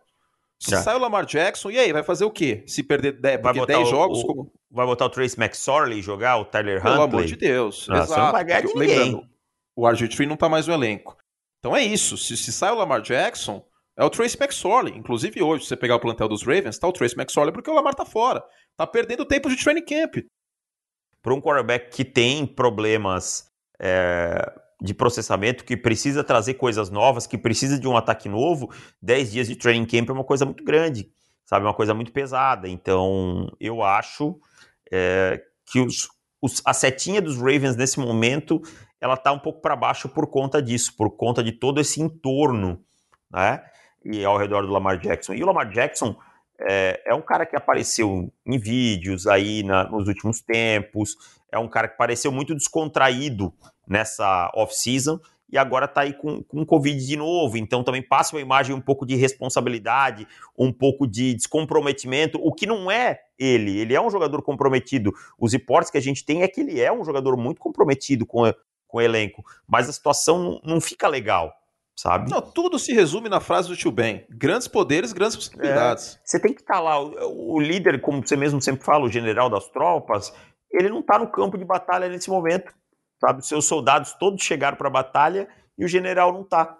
Speaker 1: Se sai o Lamar Jackson, e aí, vai fazer o quê? Se perder 10,
Speaker 2: vai
Speaker 1: 10 jogos?
Speaker 2: O, como... Vai botar o Trace McSorley jogar, o Tyler Huntley?
Speaker 1: Pelo amor de Deus.
Speaker 2: Nossa, exato. Não vai ganhar de
Speaker 1: Lembrando, o RG3 não tá mais no elenco. Então é isso. Se, se sai o Lamar Jackson, é o Trace McSorley. Inclusive hoje, se você pegar o plantel dos Ravens, tá o Trace McSorley porque o Lamar tá fora. Tá perdendo tempo de training camp.
Speaker 2: Para um quarterback que tem problemas é, de processamento, que precisa trazer coisas novas, que precisa de um ataque novo, 10 dias de training camp é uma coisa muito grande, sabe? Uma coisa muito pesada. Então, eu acho é, que os, os, a setinha dos Ravens nesse momento ela tá um pouco para baixo por conta disso, por conta de todo esse entorno, né? E ao redor do Lamar Jackson. E o Lamar Jackson é, é um cara que apareceu em vídeos aí na, nos últimos tempos, é um cara que pareceu muito descontraído nessa off-season e agora está aí com, com Covid de novo, então também passa uma imagem um pouco de responsabilidade, um pouco de descomprometimento, o que não é ele, ele é um jogador comprometido. Os reportes que a gente tem é que ele é um jogador muito comprometido com, com o elenco, mas a situação não, não fica legal sabe?
Speaker 1: Não, tudo se resume na frase do tio Ben: grandes poderes, grandes possibilidades.
Speaker 2: É, você tem que estar tá lá. O, o, líder, como você mesmo sempre fala, o general das tropas, ele não está no campo de batalha nesse momento, sabe? Seus soldados todos chegaram para a batalha e o general não está,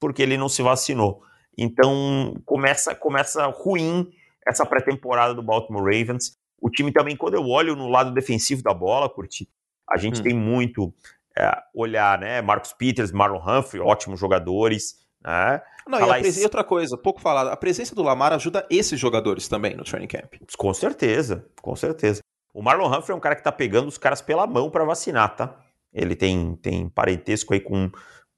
Speaker 2: porque ele não se vacinou. Então começa, começa ruim essa pré-temporada do Baltimore Ravens. O time também, quando eu olho no lado defensivo da bola, curti, a gente hum. tem muito é, olhar, né? Marcos Peters, Marlon Humphrey, ótimos jogadores. Né?
Speaker 1: Não, e, pres... e, outra coisa, pouco falado, a presença do Lamar ajuda esses jogadores também no training camp.
Speaker 2: Com certeza, com certeza. O Marlon Humphrey é um cara que tá pegando os caras pela mão para vacinar, tá? Ele tem, tem parentesco aí com,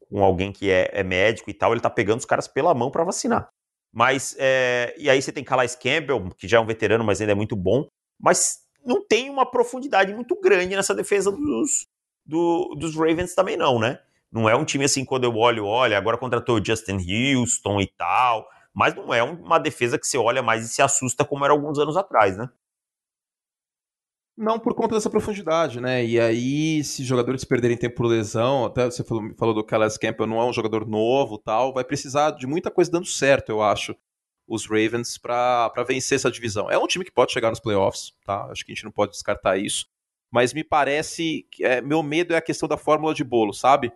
Speaker 2: com alguém que é, é médico e tal, ele tá pegando os caras pela mão para vacinar. Mas, é... e aí você tem Calais Campbell, que já é um veterano, mas ainda é muito bom, mas não tem uma profundidade muito grande nessa defesa dos, do, dos Ravens também não, né? Não é um time assim, quando eu olho, olha, agora contratou o Justin Houston e tal, mas não é uma defesa que você olha mais e se assusta como era alguns anos atrás, né?
Speaker 1: Não por conta dessa profundidade, né? E aí, se jogadores perderem tempo por lesão, até você falou, falou do Calais Campbell, não é um jogador novo tal, vai precisar de muita coisa dando certo, eu acho, os Ravens para vencer essa divisão. É um time que pode chegar nos playoffs, tá? Acho que a gente não pode descartar isso mas me parece que é, meu medo é a questão da fórmula de bolo, sabe?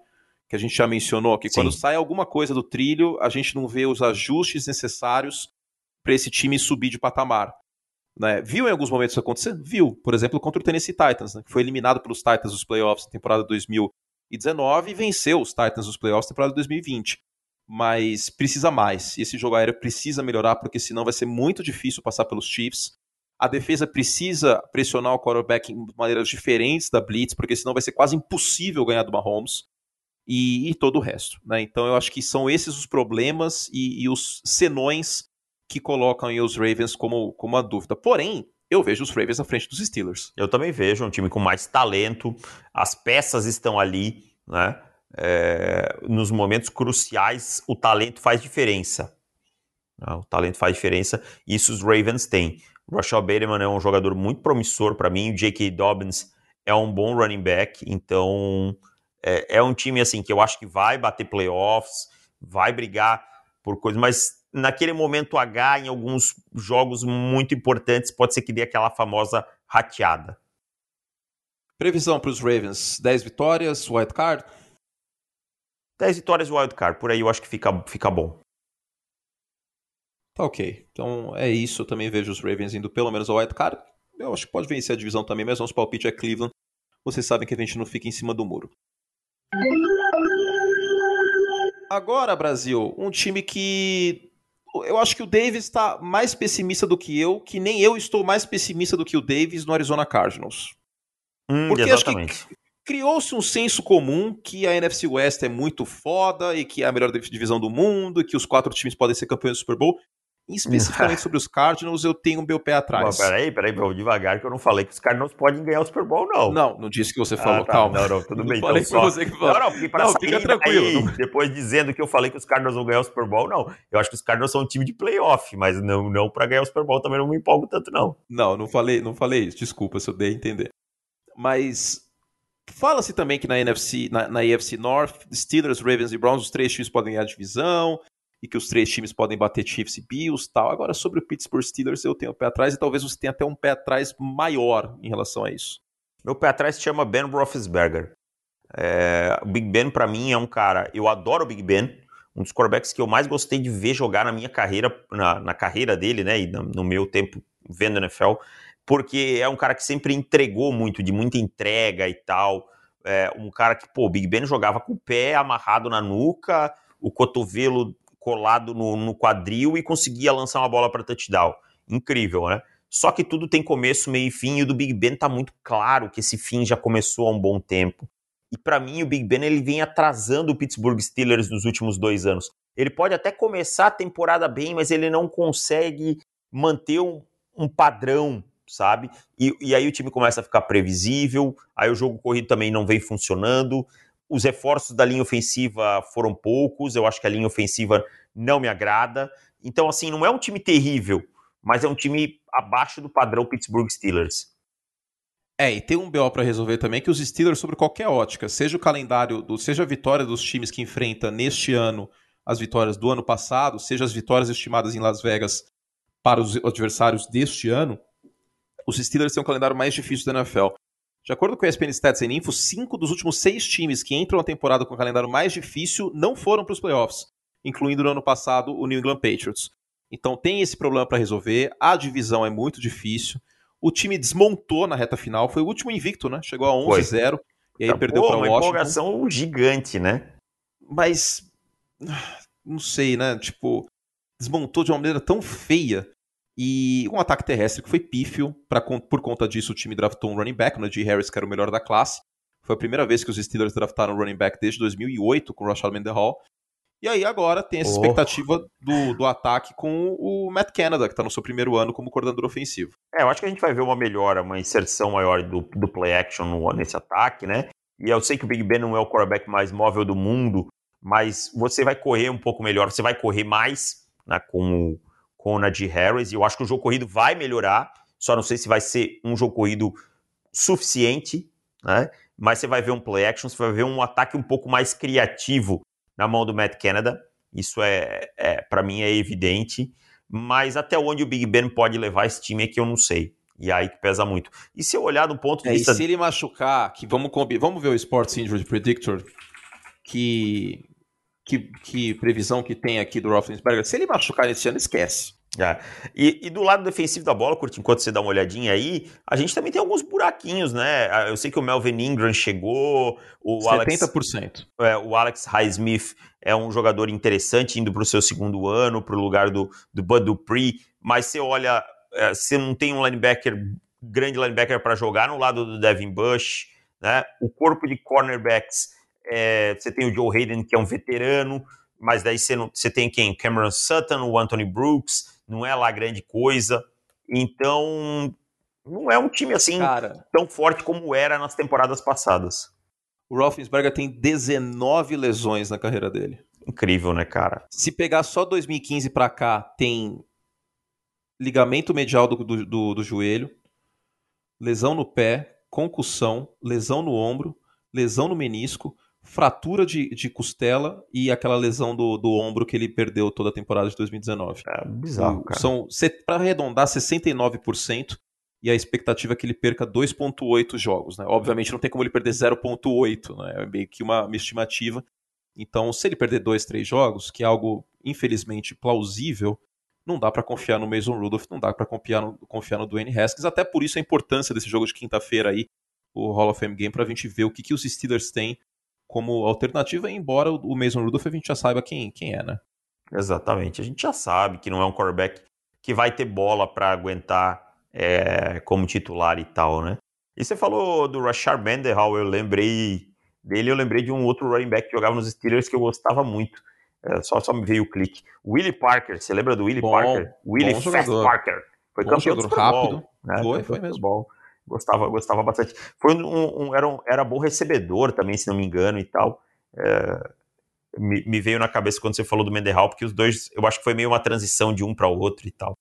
Speaker 1: Que a gente já mencionou, que Sim. quando sai alguma coisa do trilho, a gente não vê os ajustes necessários para esse time subir de patamar. Né? Viu em alguns momentos isso acontecer? Viu. Por exemplo, contra o Tennessee Titans, né? que foi eliminado pelos Titans nos playoffs na temporada 2019 e venceu os Titans nos playoffs na temporada 2020. Mas precisa mais. E esse jogo aéreo precisa melhorar, porque senão vai ser muito difícil passar pelos Chiefs. A defesa precisa pressionar o quarterback em maneiras diferentes da blitz, porque senão vai ser quase impossível ganhar do Mahomes e, e todo o resto. Né? Então eu acho que são esses os problemas e, e os senões que colocam os Ravens como, como a dúvida. Porém, eu vejo os Ravens à frente dos Steelers.
Speaker 2: Eu também vejo um time com mais talento, as peças estão ali, né? É, nos momentos cruciais, o talento faz diferença. O talento faz diferença, isso os Ravens têm. O Rashad Bateman é um jogador muito promissor para mim. O J.K. Dobbins é um bom running back. Então, é, é, um time assim que eu acho que vai bater playoffs, vai brigar por coisas, mas naquele momento H, em alguns jogos muito importantes, pode ser que dê aquela famosa rateada.
Speaker 1: Previsão para os Ravens: 10 vitórias, wild card?
Speaker 2: 10 vitórias wild card, por aí eu acho que fica, fica bom.
Speaker 1: Tá ok. Então é isso. Eu também vejo os Ravens indo pelo menos ao wild card. Eu acho que pode vencer a divisão também, mas nosso palpite é Cleveland. Vocês sabem que a gente não fica em cima do muro. Agora, Brasil, um time que. Eu acho que o Davis está mais pessimista do que eu, que nem eu estou mais pessimista do que o Davis no Arizona Cardinals.
Speaker 2: Hum, Porque exatamente. acho que
Speaker 1: criou-se um senso comum que a NFC West é muito foda e que é a melhor divisão do mundo e que os quatro times podem ser campeões do Super Bowl especificamente sobre os Cardinals, eu tenho o meu pé atrás.
Speaker 2: Bom, peraí, peraí, vou devagar, que eu não falei que os Cardinals podem ganhar o Super Bowl, não.
Speaker 1: Não, não disse que você falou, ah, tá. calma.
Speaker 2: Não, não, tudo bem.
Speaker 1: Não falei então, só... você que falou.
Speaker 2: Não, não, porque para não, fica tranquilo. Depois dizendo que eu falei que os Cardinals vão ganhar o Super Bowl, não. Eu acho que os Cardinals são um time de playoff, mas não, não para ganhar o Super Bowl também não me empolgo tanto, não.
Speaker 1: Não, não falei, não falei isso, desculpa se eu dei a entender. Mas fala-se também que na NFC, na, na AFC North, Steelers, Ravens e Browns, os três times podem ganhar a divisão, e que os três times podem bater Chiefs e Bills tal. Agora, sobre o Pittsburgh Steelers, eu tenho um pé atrás e talvez você tenha até um pé atrás maior em relação a isso.
Speaker 2: Meu pé atrás se chama Ben Roethlisberger. É, o Big Ben, para mim, é um cara. Eu adoro o Big Ben, um dos quarterbacks que eu mais gostei de ver jogar na minha carreira, na, na carreira dele, né? E no, no meu tempo vendo NFL, porque é um cara que sempre entregou muito, de muita entrega e tal. É, um cara que, pô, o Big Ben jogava com o pé amarrado na nuca, o cotovelo colado no, no quadril e conseguia lançar uma bola para touchdown. Incrível, né? Só que tudo tem começo, meio e fim, e o do Big Ben tá muito claro que esse fim já começou há um bom tempo. E para mim, o Big Ben ele vem atrasando o Pittsburgh Steelers nos últimos dois anos. Ele pode até começar a temporada bem, mas ele não consegue manter um, um padrão, sabe? E, e, aí o time começa a ficar previsível, aí o jogo corrido também não vem funcionando. Os reforços da linha ofensiva foram poucos, eu acho que a linha ofensiva não me agrada. Então, assim, não é um time terrível, mas é um time abaixo do padrão Pittsburgh Steelers.
Speaker 1: É, e tem um BO para resolver também que os Steelers, sobre qualquer ótica, seja o calendário, do, seja a vitória dos times que enfrenta neste ano as vitórias do ano passado, seja as vitórias estimadas em Las Vegas para os adversários deste ano, os Steelers têm um calendário mais difícil da NFL. De acordo com a ESPN Stats e Info, cinco dos últimos seis times que entram na temporada com o calendário mais difícil não foram para os playoffs, incluindo no ano passado o New England Patriots. Então tem esse problema para resolver, a divisão é muito difícil. O time desmontou na reta final, foi o último invicto, né? Chegou a 11-0 e aí tá, perdeu para o Washington.
Speaker 2: Uma empolgação gigante, né?
Speaker 1: Mas não sei, né? Tipo, desmontou de uma maneira tão feia. E um ataque terrestre que foi pífio. Pra, por conta disso, o time draftou um running back, o Najee Harris, que era o melhor da classe. Foi a primeira vez que os Steelers draftaram um running back desde 2008 com o Rashad Mendenhall. E aí agora tem essa oh. expectativa do, do ataque com o Matt Canada, que está no seu primeiro ano como coordenador ofensivo.
Speaker 2: É, eu acho que a gente vai ver uma melhora, uma inserção maior do, do play action no, nesse ataque, né? E eu sei que o Big Ben não é o quarterback mais móvel do mundo, mas você vai correr um pouco melhor, você vai correr mais né, com, com o Najee Harris, e eu acho que o jogo corrido vai melhorar, só não sei se vai ser um jogo corrido suficiente, né? Mas você vai ver um play action, você vai ver um ataque um pouco mais criativo na mão do Matt Canada. Isso é, é para mim é evidente. Mas até onde o Big Ben pode levar esse time é que eu não sei. E aí que pesa muito. E se eu olhar do ponto de
Speaker 1: é,
Speaker 2: vista.
Speaker 1: E se ele machucar, que vamos, vamos ver o Sports Injury Predictor, que, que, que previsão que tem aqui do Roethlisberger. Se ele machucar nesse ano, esquece.
Speaker 2: É. E, e, do lado defensivo da bola, Curti, enquanto você dá uma olhadinha aí, a gente também tem alguns buraquinhos, né? Ah, eu sei que o Melvin Ingram chegou, o 70%.
Speaker 1: Alex,
Speaker 2: é, o Alex Highsmith é um jogador interessante indo para o seu segundo ano, para o lugar do, do Bud Dupree, mas você olha, é, você não tem um linebacker, grande linebacker para jogar no lado do Devin Bush, né? O corpo de cornerbacks, é, você tem o Joe Hayden, que é um veterano, mas daí você, não, você tem quem? Cameron Sutton, o Anthony Brooks, não é lá grande coisa. Então, não é um time assim Cara, tão forte como era nas temporadas passadas.
Speaker 1: O Roethlisberger tem 19 lesões na carreira dele.
Speaker 2: Incrível, né, cara?
Speaker 1: Se pegar só 2015 para cá, tem ligamento medial do, do, do, do joelho, lesão no pé, concussão, lesão no ombro, lesão no menisco, fratura de, de costela e aquela lesão do, do ombro que ele perdeu toda a temporada de 2019.
Speaker 2: É bizarro, cara.
Speaker 1: São, para arredondar, 69% e a expectativa é que ele perca 2.8 jogos, né? Obviamente não tem como ele perder 0.8, né? É meio que uma, uma estimativa. Então, se ele perder dois, três jogos, que é algo infelizmente plausível, não dá para confiar no Mason Rudolph, não dá para confiar no, confiar no Dwayne Haskins. Até por isso a importância desse jogo de quinta-feira aí, o Hall of Fame Game, para a gente ver o que, que os Steelers têm como alternativa, embora o Mason Rudolph a gente já saiba quem, quem é, né?
Speaker 2: Exatamente. A gente já sabe que não é um quarterback que vai ter bola para aguentar é, como titular e tal, né? E você falou do Rashard Mendenhall, eu lembrei dele, eu lembrei de um outro running back que jogava nos Steelers que eu gostava muito. É, só, só me veio o clique. Willie Parker, você lembra do Willie bom, Parker? Willie Fast Parker.
Speaker 1: Foi bom campeão jogador, do rápido. Né? Foi, foi mesmo.
Speaker 2: Gostava, gostava bastante. Foi um, um, era, um, era bom recebedor também, se não me engano, e tal. É, me, me, veio na cabeça quando você falou do Menderhall, porque os dois, eu acho que foi meio uma transição de um para o outro e tal.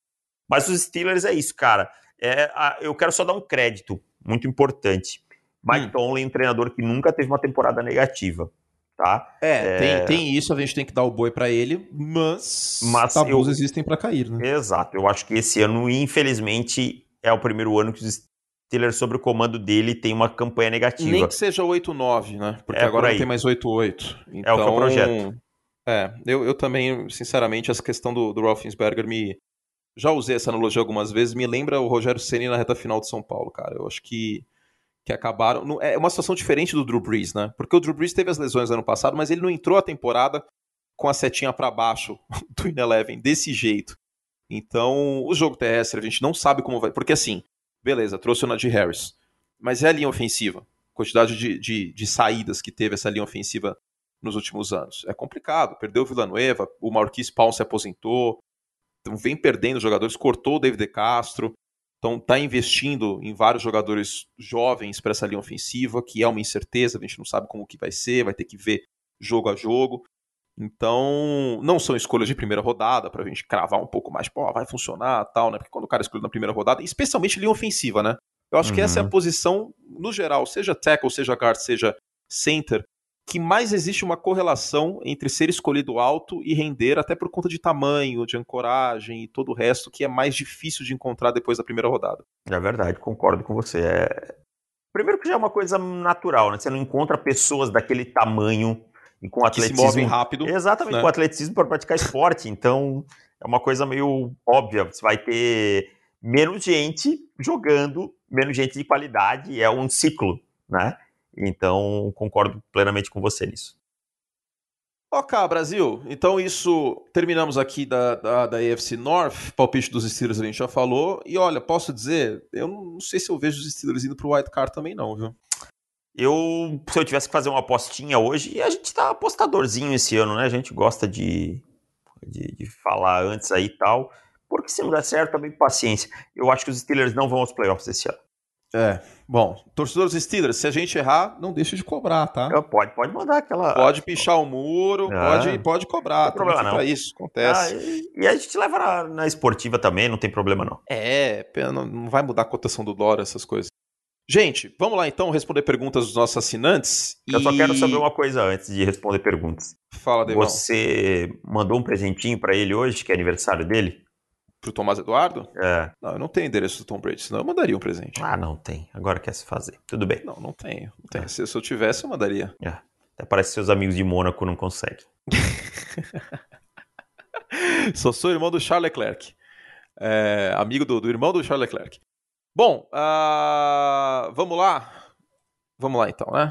Speaker 2: Mas os Steelers é isso, cara. É, a, eu quero só dar um crédito muito importante. Mike hum. Tomlin, um treinador que nunca teve uma temporada negativa. tá?
Speaker 1: É, é... Tem, tem isso, a gente tem que dar o boi para ele, mas,
Speaker 2: mas
Speaker 1: tabus eu... existem para cair, né?
Speaker 2: Exato, eu acho que esse ano, infelizmente, é o primeiro ano que os Steelers, sob o comando dele, tem uma campanha negativa.
Speaker 1: Nem que seja 8-9, né? Porque é agora por não tem mais 8-8.
Speaker 2: Então, é o que é o projeto.
Speaker 1: É, eu, eu também, sinceramente, essa questão do, do Rolfensberger me. Já usei essa analogia algumas vezes, me lembra o Rogério Ceni na reta final de São Paulo, cara. Eu acho que, que acabaram. É uma situação diferente do Drew Brees, né? Porque o Drew Brees teve as lesões ano passado, mas ele não entrou a temporada com a setinha para baixo do Ineleven desse jeito. Então, o jogo terrestre, a gente não sabe como vai. Porque assim, beleza, trouxe o Najee Harris. Mas é a linha ofensiva. Quantidade de, de, de saídas que teve essa linha ofensiva nos últimos anos. É complicado. Perdeu o Villanueva, o Marquis Paul se aposentou, então vem perdendo jogadores, cortou o David Castro, então está investindo em vários jogadores jovens para essa linha ofensiva, que é uma incerteza, a gente não sabe como que vai ser, vai ter que ver jogo a jogo. Então, não são escolhas de primeira rodada para a gente cravar um pouco mais, pô, vai funcionar, tal, né? Porque quando o cara escolhe na primeira rodada, especialmente linha ofensiva, né? Eu acho uhum. que essa é a uhum. posição, no geral, seja tackle, seja guard, seja center, que mais existe uma correlação entre ser escolhido alto e render, até por conta de tamanho, de ancoragem e todo o resto, que é mais difícil de encontrar depois da primeira rodada.
Speaker 2: É verdade, concordo com você. É... Primeiro que já é uma coisa natural, né? Você não encontra pessoas daquele tamanho e com atleticismo. Que se movem
Speaker 1: rápido.
Speaker 2: Exatamente, né? com atleticismo para praticar esporte. Então, é uma coisa meio óbvia. Você vai ter menos gente jogando, menos gente de qualidade, é um ciclo, né? Então, concordo plenamente com você nisso.
Speaker 1: Ok, Brasil. Então, isso. Terminamos aqui da, da, da AFC North. Palpite dos Steelers a gente já falou. E olha, posso dizer, eu não sei se eu vejo os Steelers indo pro White Card também, não, viu?
Speaker 2: Eu, se eu tivesse que fazer uma apostinha hoje, e a gente tá apostadorzinho esse ano, né? A gente gosta de, de, de falar antes aí e tal. Porque se não der certo, também paciência. Eu acho que os Steelers não vão aos playoffs esse ano.
Speaker 1: É, bom, torcedores Steelers, se a gente errar, não deixe de cobrar, tá?
Speaker 2: Pode, pode mandar aquela.
Speaker 1: Pode pichar o muro, ah, pode, pode cobrar. Não tem
Speaker 2: problema não.
Speaker 1: isso, acontece.
Speaker 2: Ah, e, e, a gente leva na, na, esportiva também, não tem problema não.
Speaker 1: É, não, não vai mudar a cotação do dólar, essas coisas. Gente, vamos lá então responder perguntas dos nossos assinantes.
Speaker 2: Eu e... só quero saber uma coisa antes de responder perguntas.
Speaker 1: Fala, Devão.
Speaker 2: Você mandou um presentinho para ele hoje, que é aniversário dele?
Speaker 1: Pro Tomás Eduardo?
Speaker 2: É.
Speaker 1: Não, eu não tenho endereço do Tom Brady, senão eu mandaria um presente.
Speaker 2: Ah, não tem. Agora quer se fazer. Tudo bem.
Speaker 1: Não, não tenho. Não tenho. É. Se, se, eu tivesse, eu mandaria.
Speaker 2: É. Até parece que seus amigos de Mônaco não conseguem.
Speaker 1: Só sou irmão do Charles Leclerc. É, amigo do, do, irmão do Charles Leclerc. Bom, uh, vamos lá? Vamos lá então, né?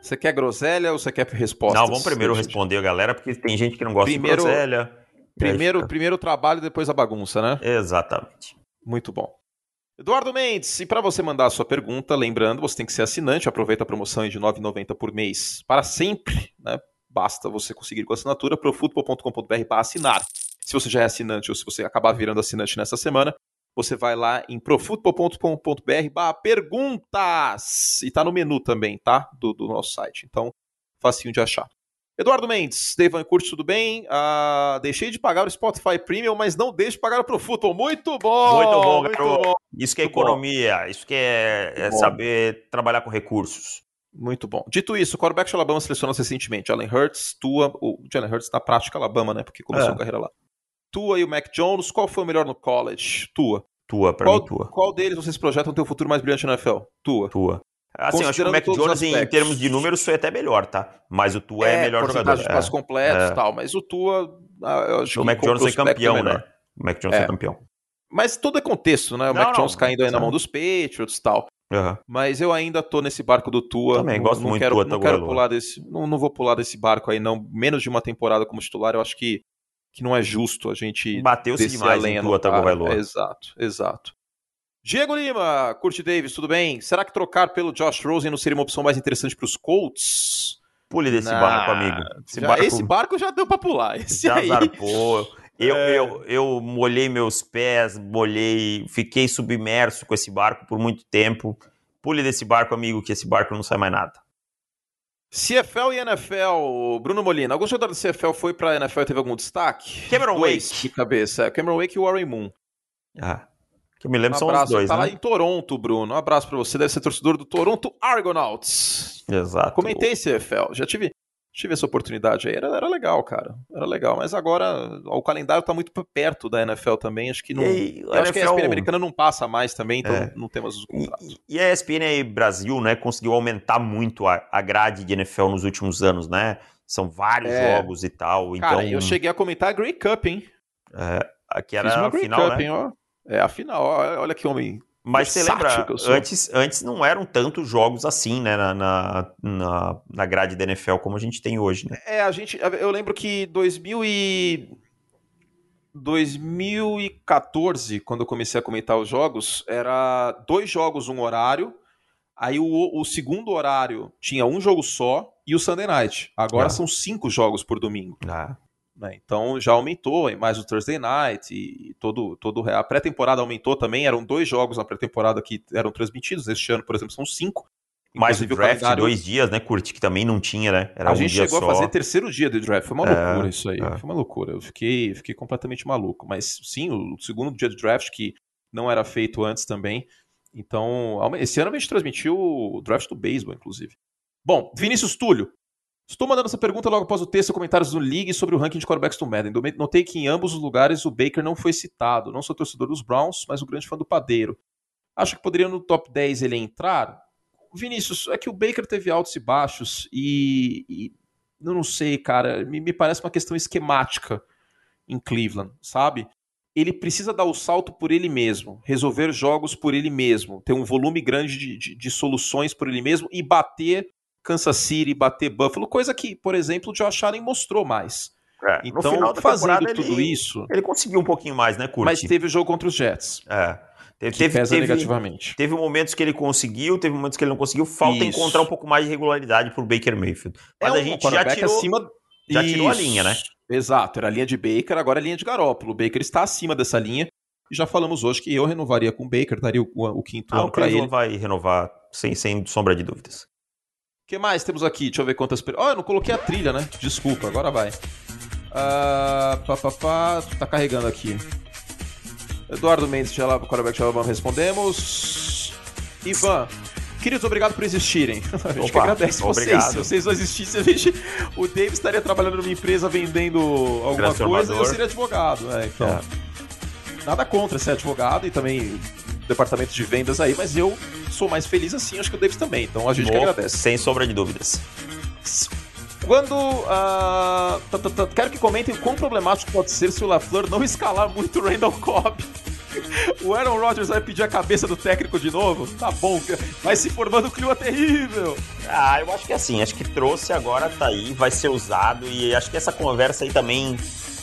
Speaker 1: Você quer groselha ou você quer resposta?
Speaker 2: Não, vamos primeiro responder a galera, porque tem gente que não gosta primeiro, de groselha.
Speaker 1: Primeiro, primeiro o trabalho, depois a bagunça, né?
Speaker 2: Exatamente.
Speaker 1: Muito bom. Eduardo Mendes, e para você mandar a sua pergunta, lembrando, você tem que ser assinante, aproveita a promoção de R$ 9,90 por mês para sempre, né? Basta você conseguir com a assinatura profutbol.com.br para assinar. Se você já é assinante ou se você acabar virando assinante nessa semana, você vai lá em profutbol.com.br barra perguntas. E tá no menu também, tá? Do, do nosso site. Então, facinho de achar. Eduardo Mendes, Devan Curte, tudo bem? Ah, deixei de pagar o Spotify Premium, mas não deixe de pagar o ProFootball. Muito bom!
Speaker 2: Muito bom, muito bom. Isso que é economia, isso que é, é saber trabalhar com recursos.
Speaker 1: Muito bom. Dito isso, o quarterback de Alabama selecionou recentemente. Allen Hurts, Tua, o Jalen Hurts na prática Alabama, né? Porque começou é. a carreira lá. Tua e o Mac Jones, qual foi o melhor no college? Tua.
Speaker 2: Tua, pra
Speaker 1: qual,
Speaker 2: mim, tua.
Speaker 1: Qual deles vocês projetam ter o futuro mais brilhante na NFL? Tua.
Speaker 2: Tua. Assim, eu acho que o Mac Jones, em termos de números, foi até melhor, tá? Mas o Tua é, é melhor jogador.
Speaker 1: de passos é. completos e é. tal, mas o Tua.
Speaker 2: Ah, eu acho o Mac Jones é campeão, né? O Mac Jones é. é campeão.
Speaker 1: Mas tudo é contexto, né? O não, Mac Jones não, caindo aí na mão dos Patriots e tal. Uhum. Mas eu ainda tô nesse barco do Tua.
Speaker 2: Também
Speaker 1: não,
Speaker 2: gosto
Speaker 1: não
Speaker 2: muito
Speaker 1: quero,
Speaker 2: Tua
Speaker 1: Não quero pular desse. Não, não vou pular desse barco aí, não. Menos de uma temporada como titular, eu acho que, que não é justo a gente.
Speaker 2: Bateu-se demais lenha em Tua Tagovailoa.
Speaker 1: Exato, exato. Diego Lima, Curte Davis, tudo bem? Será que trocar pelo Josh Rosen não seria uma opção mais interessante para os Colts?
Speaker 2: Pule desse nah, barco, amigo.
Speaker 1: Esse, já, barco... esse, barco... já deu para pular. Esse já aí...
Speaker 2: zarpou. Eu, é... eu, eu molhei meus pés, molhei, fiquei submerso com esse barco por muito tempo. Pule desse barco, amigo, que esse barco não sai mais nada.
Speaker 1: CFL e NFL, Bruno Molina. Algum jogador do CFL foi para a NFL e teve algum destaque?
Speaker 2: Cameron Dois Wake.
Speaker 1: de cabeça. Cameron Wake e Warren Moon.
Speaker 2: Ah. Que eu me lembro
Speaker 1: um
Speaker 2: são
Speaker 1: abraço.
Speaker 2: os dois,
Speaker 1: tá
Speaker 2: né?
Speaker 1: lá em Toronto, Bruno. Um abraço pra você. Deve ser torcedor do Toronto Argonauts.
Speaker 2: Exato.
Speaker 1: Comentei esse EFL. Já tive, tive essa oportunidade aí. Era, era legal, cara. Era legal. Mas agora o calendário tá muito perto da NFL também. Acho que não.
Speaker 2: E,
Speaker 1: eu acho que a ESPN americana não passa mais também, então
Speaker 2: É.
Speaker 1: não temos os contratos.
Speaker 2: E, e a ESPN Brasil, né, conseguiu aumentar muito a, a grade de NFL nos últimos anos, né? São vários
Speaker 1: É.
Speaker 2: jogos e tal. Então,
Speaker 1: Cara, eu cheguei a comentar a Grey Cup, hein?
Speaker 2: aqui
Speaker 1: Fiz
Speaker 2: era
Speaker 1: uma
Speaker 2: a final,
Speaker 1: Cup,
Speaker 2: né?
Speaker 1: hein, ó. É a final, ó. olha que homem.
Speaker 2: Mas você lembra, antes, antes não eram tantos jogos assim, né, na, na, na, na grade da NFL como a gente tem hoje, né?
Speaker 1: É, a gente. Eu lembro que 2000 e. 2014, quando eu comecei a comentar os jogos, era dois jogos, um horário. Aí o, o segundo horário tinha um jogo só e o Sunday Night. Agora
Speaker 2: Ah.
Speaker 1: são cinco jogos por domingo.
Speaker 2: Ah,
Speaker 1: né? Então já aumentou, e mais o Thursday Night e todo, todo a pré-temporada aumentou também. Eram dois jogos na pré-temporada que eram transmitidos. Este ano, por exemplo, são cinco.
Speaker 2: mais o draft,
Speaker 1: calendário-
Speaker 2: dois dias, né, Curti, que também não tinha, né? Era
Speaker 1: a
Speaker 2: um
Speaker 1: gente chegou
Speaker 2: só.
Speaker 1: a fazer terceiro dia de draft. Foi uma
Speaker 2: É,
Speaker 1: loucura isso aí.
Speaker 2: é.
Speaker 1: Foi uma loucura. Eu fiquei, fiquei completamente maluco. Mas sim, o segundo dia de draft, que não era feito antes também. Então, esse ano a gente transmitiu o draft do beisebol, inclusive. Bom, Vinícius Túlio. Estou mandando essa pergunta logo após o texto e comentários do League sobre o ranking de quarterbacks do Madden. Notei que em ambos os lugares o Baker não foi citado. Não sou torcedor dos Browns, mas o grande fã do Padeiro. Acho que poderia no top 10 ele entrar? Vinícius, é que o Baker teve altos e baixos e, e não sei, cara, me, me parece uma questão esquemática em Cleveland, sabe? Ele precisa dar o salto por ele mesmo, resolver jogos por ele mesmo, ter um volume grande de, de, de soluções por ele mesmo e bater Kansas City, bater Buffalo, coisa que, por exemplo, o Josh Allen mostrou mais.
Speaker 2: É, no
Speaker 1: Então, fazendo tudo
Speaker 2: ele,
Speaker 1: isso,
Speaker 2: ele conseguiu um pouquinho mais, né, Curti?
Speaker 1: mas teve o jogo contra os Jets,
Speaker 2: É. Teve, teve,
Speaker 1: pesa
Speaker 2: teve,
Speaker 1: negativamente.
Speaker 2: teve momentos que ele conseguiu, teve momentos que ele não conseguiu. Falta
Speaker 1: Isso.
Speaker 2: encontrar um pouco mais de regularidade pro Baker Mayfield. Mas
Speaker 1: é
Speaker 2: a gente já tirou,
Speaker 1: acima
Speaker 2: já tirou a
Speaker 1: Isso.
Speaker 2: linha, né?
Speaker 1: Exato, era a linha de Baker, agora é a linha de Garópolo. O Baker está acima dessa linha. E já falamos hoje que eu renovaria com o Baker, daria o, o quinto
Speaker 2: Ah,
Speaker 1: ano
Speaker 2: o
Speaker 1: para ele.
Speaker 2: Vai renovar sem, sem sombra de dúvidas.
Speaker 1: Que mais temos aqui? Deixa eu ver quantas. Ó, eu não coloquei a trilha, né? Desculpa, agora vai. Ah, pá, pá, pá, tá carregando aqui. Eduardo Mendes, já lá, quarterback Alabama, respondemos. Ivan, queridos, obrigado por existirem. A gente que
Speaker 2: Opa,
Speaker 1: agradece vocês.
Speaker 2: obrigado.
Speaker 1: Se vocês não existissem, a gente, o Dave estaria trabalhando numa empresa vendendo alguma coisa e eu seria advogado. né? Então,
Speaker 2: É.
Speaker 1: nada contra ser advogado e também departamento de vendas aí, mas eu sou mais feliz assim, acho que o Davis também. Então a gente que
Speaker 2: Mo-
Speaker 1: agradece.
Speaker 2: Sem sombra de dúvidas.
Speaker 1: Quando. ah, tá, tá, tá, quero que comentem o quão problemático pode ser se o LaFleur não escalar muito o Randall Cobb. O Aaron Rodgers vai pedir a cabeça do técnico de novo? Tá bom, vai se formando um clima terrível.
Speaker 2: Ah, eu acho que assim, acho que trouxe agora, tá aí, vai ser usado e acho que essa conversa aí também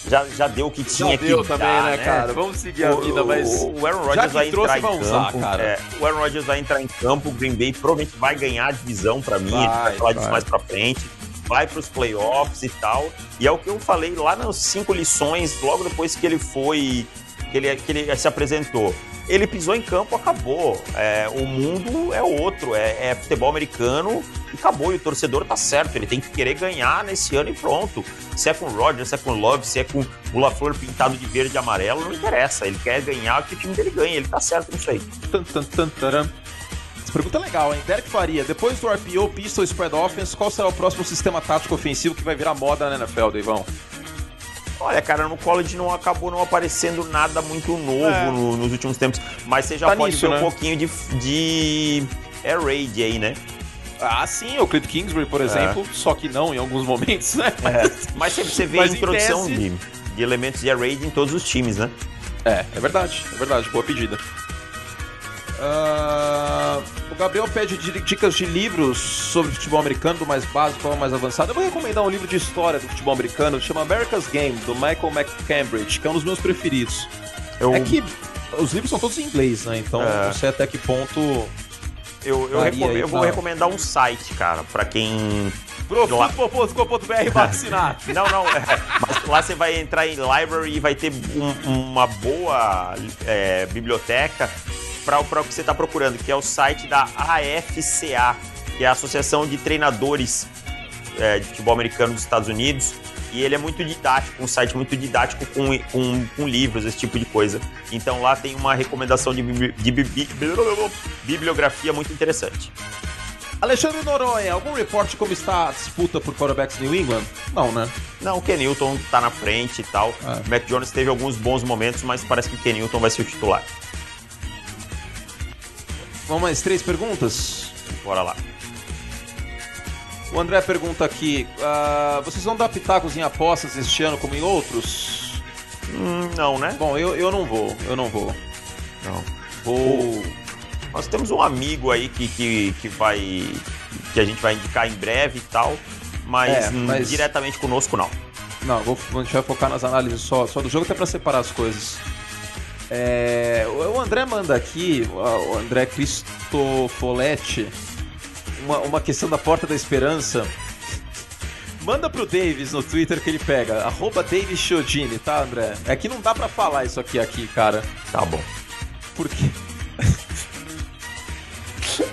Speaker 2: já, já deu o que tinha
Speaker 1: Já deu
Speaker 2: que
Speaker 1: também,
Speaker 2: dar,
Speaker 1: né, cara? Vamos seguir a vida, mas.
Speaker 2: O, Aaron Rodgers vai entrar em campo.
Speaker 1: usar, cara.
Speaker 2: é, o Aaron Rodgers vai entrar em campo, o Green Bay provavelmente vai ganhar a divisão pra mim, a gente
Speaker 1: Vai,
Speaker 2: vai falar disso
Speaker 1: vai.
Speaker 2: mais pra frente. Vai pros playoffs e tal. E é o que eu falei lá nas cinco lições, logo depois que ele foi. que ele, que ele se apresentou. Ele pisou em campo, acabou. É, o mundo é outro, é, é futebol americano e acabou. E o torcedor tá certo, ele tem que querer ganhar nesse ano e pronto. Se é com o Rodgers, se é com o Love, se é com o LaFleur pintado de verde e amarelo, não interessa. Ele quer ganhar que o time dele ganha, ele tá certo nisso aí.
Speaker 1: Essa pergunta é legal, hein? Derek Faria, depois do RPO, Pistol Spread Offense, qual será o próximo sistema tático ofensivo que vai virar moda na NFL, Deivão?
Speaker 2: Olha, cara, no college não acabou não aparecendo nada muito novo
Speaker 1: É.
Speaker 2: no- nos últimos tempos, mas você já
Speaker 1: Tá
Speaker 2: pode
Speaker 1: nisso,
Speaker 2: ver
Speaker 1: né?
Speaker 2: um pouquinho de, de Air Raid aí, né?
Speaker 1: Ah, sim, o Clint Kingsbury, por exemplo, só que não em alguns momentos, né?
Speaker 2: Mas você, você vê
Speaker 1: Mas
Speaker 2: a introdução
Speaker 1: tese-
Speaker 2: de, de elementos de Air Raid em todos os times, né?
Speaker 1: É, é verdade, é verdade, boa pedida. Ah, o Gabriel pede di- dicas de livros sobre futebol americano, do mais básico ao mais avançado. Eu vou recomendar um livro de história do futebol americano, chama America's Game, do Michael McCambridge, que é um dos meus preferidos.
Speaker 2: Eu,
Speaker 1: É que os livros são todos em inglês, né? Então
Speaker 2: É.
Speaker 1: não sei até que ponto.
Speaker 2: eu, eu,
Speaker 1: aí
Speaker 2: eu vou recomendar um site, cara, pra quem.
Speaker 1: Profutbol.com.br vacinar.
Speaker 2: Não, não, é, mas lá você vai entrar em library e vai ter um- uma boa é, biblioteca para o que você está procurando, que é o site da AFCA, que é a Associação de Treinadores é, de Futebol Americano dos Estados Unidos. E ele é muito didático, um site muito didático com, com, com livros, esse tipo de coisa. Então lá tem uma recomendação de, de, bibliografia muito interessante.
Speaker 1: Alexandre Noronha, algum reporte como está a disputa por quarterbacks New England? Não, né?
Speaker 2: Não, o Ken Newton tá na frente e tal. É. O Mac Jones teve alguns bons momentos, mas parece que o Ken Newton vai ser o titular.
Speaker 1: Vamos mais três perguntas?
Speaker 2: Bora lá.
Speaker 1: O André pergunta aqui: uh, vocês vão dar pitacos em apostas este ano como em outros?
Speaker 2: Hum, não, né?
Speaker 1: Bom, eu, eu não vou, eu não vou.
Speaker 2: Não. Vou. Nós temos um amigo aí que, que, que vai. que a gente vai indicar em breve e tal, mas, é, mas... diretamente conosco não.
Speaker 1: Não, vou, a gente vai focar nas análises só, só do jogo até para separar as coisas. É, o André manda aqui, o André Cristofoletti, uma, uma questão da Porta da Esperança. Manda pro Davis no Twitter que ele pega. Arroba Davis Chiodini, tá, André? É que não dá para falar isso aqui, aqui, cara.
Speaker 2: Tá bom.
Speaker 1: Por quê?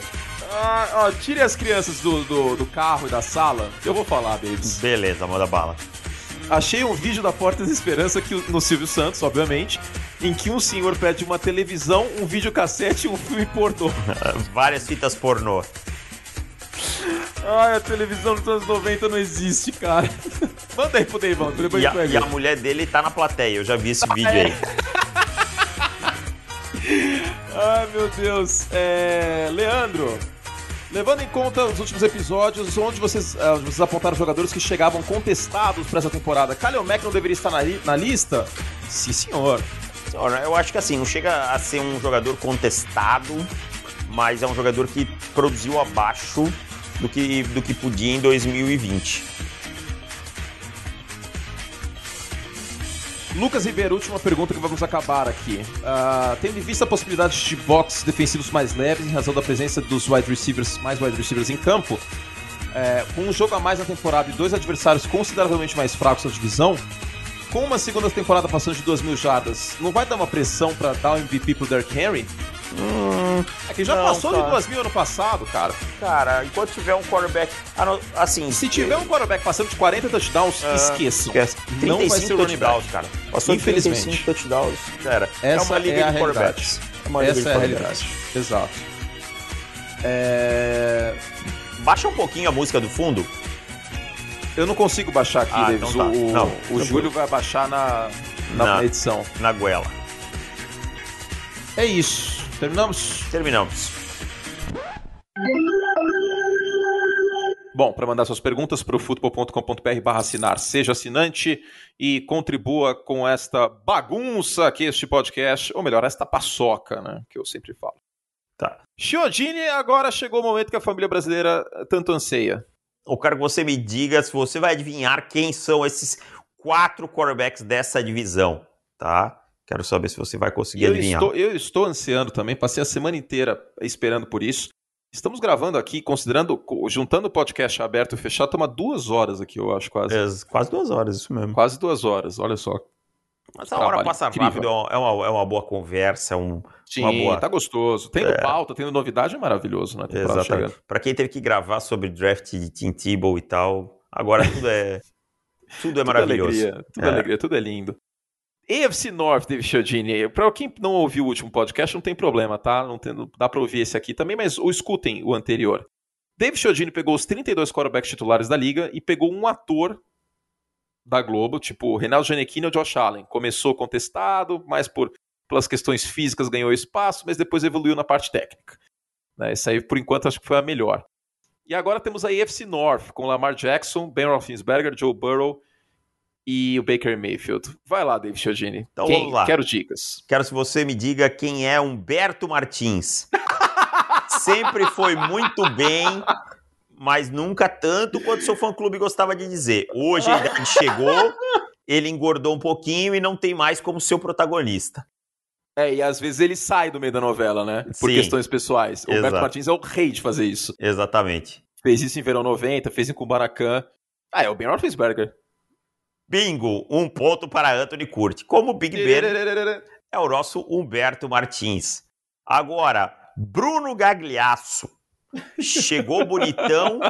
Speaker 1: ah, ó, tire as crianças do, do, do, carro e da sala. Eu vou falar, Davis.
Speaker 2: Beleza, manda bala.
Speaker 1: Achei um vídeo da Porta da Esperança que, no Silvio Santos, obviamente, em que um senhor pede uma televisão, um videocassete e um filme pornô.
Speaker 2: Várias fitas pornô.
Speaker 1: Ai, a televisão dos anos 90 não existe, cara. Manda aí pro Deivão,
Speaker 2: depois e, a, e a mulher dele tá na plateia, eu já vi esse vídeo aí.
Speaker 1: Ai, meu Deus. É... Leandro, levando em conta os últimos episódios, onde vocês, uh, vocês apontaram jogadores que chegavam contestados para essa temporada, Kalil não deveria estar na, na lista? Sim, senhor.
Speaker 2: Senhor, eu acho que assim, não chega a ser um jogador contestado, mas é um jogador que produziu abaixo do que, do que podia em 2020.
Speaker 1: Lucas Ribeiro, última pergunta que vamos acabar aqui. Uh, tendo em vista a possibilidade de box defensivos mais leves em razão da presença dos wide receivers, mais wide receivers em campo, é, com um jogo a mais na temporada e dois adversários consideravelmente mais fracos na divisão, com uma segunda temporada passando de 2 mil jardas, não vai dar uma pressão para dar o MVP pro Derrick Henry?
Speaker 2: Hum,
Speaker 1: é que já não, passou cara. de 2 mil ano passado, cara.
Speaker 2: Cara, enquanto tiver um quarterback. Assim.
Speaker 1: Se tiver um quarterback passando de 40 touchdowns, uh, esqueçam. Esquece.
Speaker 2: Não vai ser back, cara.
Speaker 1: Passou Infelizmente. de 35
Speaker 2: touchdowns, cara.
Speaker 1: Essa é uma liga é de quarterbacks. É Essa é a realidade. Exato. É...
Speaker 2: Baixa um pouquinho a música do fundo.
Speaker 1: Eu não consigo baixar aqui, ah, Davis. Então tá. O, não, o Júlio vai baixar na, na, na edição.
Speaker 2: Na goela.
Speaker 1: É isso. Terminamos?
Speaker 2: Terminamos.
Speaker 1: Bom, para mandar suas perguntas para o futebol.com.br assinar, seja assinante e contribua com esta bagunça que este podcast, ou melhor, esta paçoca, né, que eu sempre falo.
Speaker 2: Tá.
Speaker 1: Chiodini, agora chegou o momento que a família brasileira tanto anseia.
Speaker 2: Eu quero que você me diga se você vai adivinhar quem são esses quatro quarterbacks dessa divisão, tá? Quero saber se você vai conseguir
Speaker 1: eu
Speaker 2: adivinhar.
Speaker 1: Estou, eu estou ansiando também, passei a semana inteira esperando por isso. Estamos gravando aqui, considerando, juntando o podcast aberto e fechado, toma duas horas aqui, eu acho, quase.
Speaker 2: É, quase duas horas, isso mesmo.
Speaker 1: Quase duas horas, olha só.
Speaker 2: Mas a hora passa incrível. rápido, é uma, é uma boa conversa, é um,
Speaker 1: Sim,
Speaker 2: uma boa...
Speaker 1: tá gostoso. Tendo é. pauta, tendo novidade, é maravilhoso, né?
Speaker 2: Exatamente. Para quem teve que gravar sobre draft de Tim Tebow e tal, agora tudo é... tudo é maravilhoso.
Speaker 1: Tudo é alegria, tudo é. alegria, tudo é lindo. AFC North, David Chiodini. Para quem não ouviu o último podcast, não tem problema, tá? Não, tem, não dá para ouvir esse aqui também, mas o escutem o anterior. David Chiodini pegou os 32 quarterbacks titulares da liga e pegou um ator da Globo, tipo Reinaldo Giannichini ou Josh Allen. Começou contestado, mas por pelas questões físicas ganhou espaço, mas depois evoluiu na parte técnica. Né, essa aí, por enquanto, acho que foi a melhor. E agora temos a AFC North, com Lamar Jackson, Ben Roethlisberger, Joe Burrow e o Baker Mayfield. Vai lá, David Chiodini.
Speaker 2: Então quem? vamos lá.
Speaker 1: Quero dicas.
Speaker 2: Quero que você me diga quem é Humberto Martins. Sempre foi muito bem, mas nunca tanto quanto seu fã-clube gostava de dizer. Hoje ele chegou, ele engordou um pouquinho e não tem mais como seu protagonista.
Speaker 1: É, e às vezes ele sai do meio da novela, né? Por Sim, questões pessoais. O Humberto Martins é o rei de fazer isso.
Speaker 2: Exatamente.
Speaker 1: Fez isso em Verão 90, fez em Kubanacan. Ah, é o Ben Roethlisberger.
Speaker 2: Bingo, um ponto para Anthony Curti. Como o Big Ben é o nosso Humberto Martins. Agora, Bruno Gagliasso. Chegou bonitão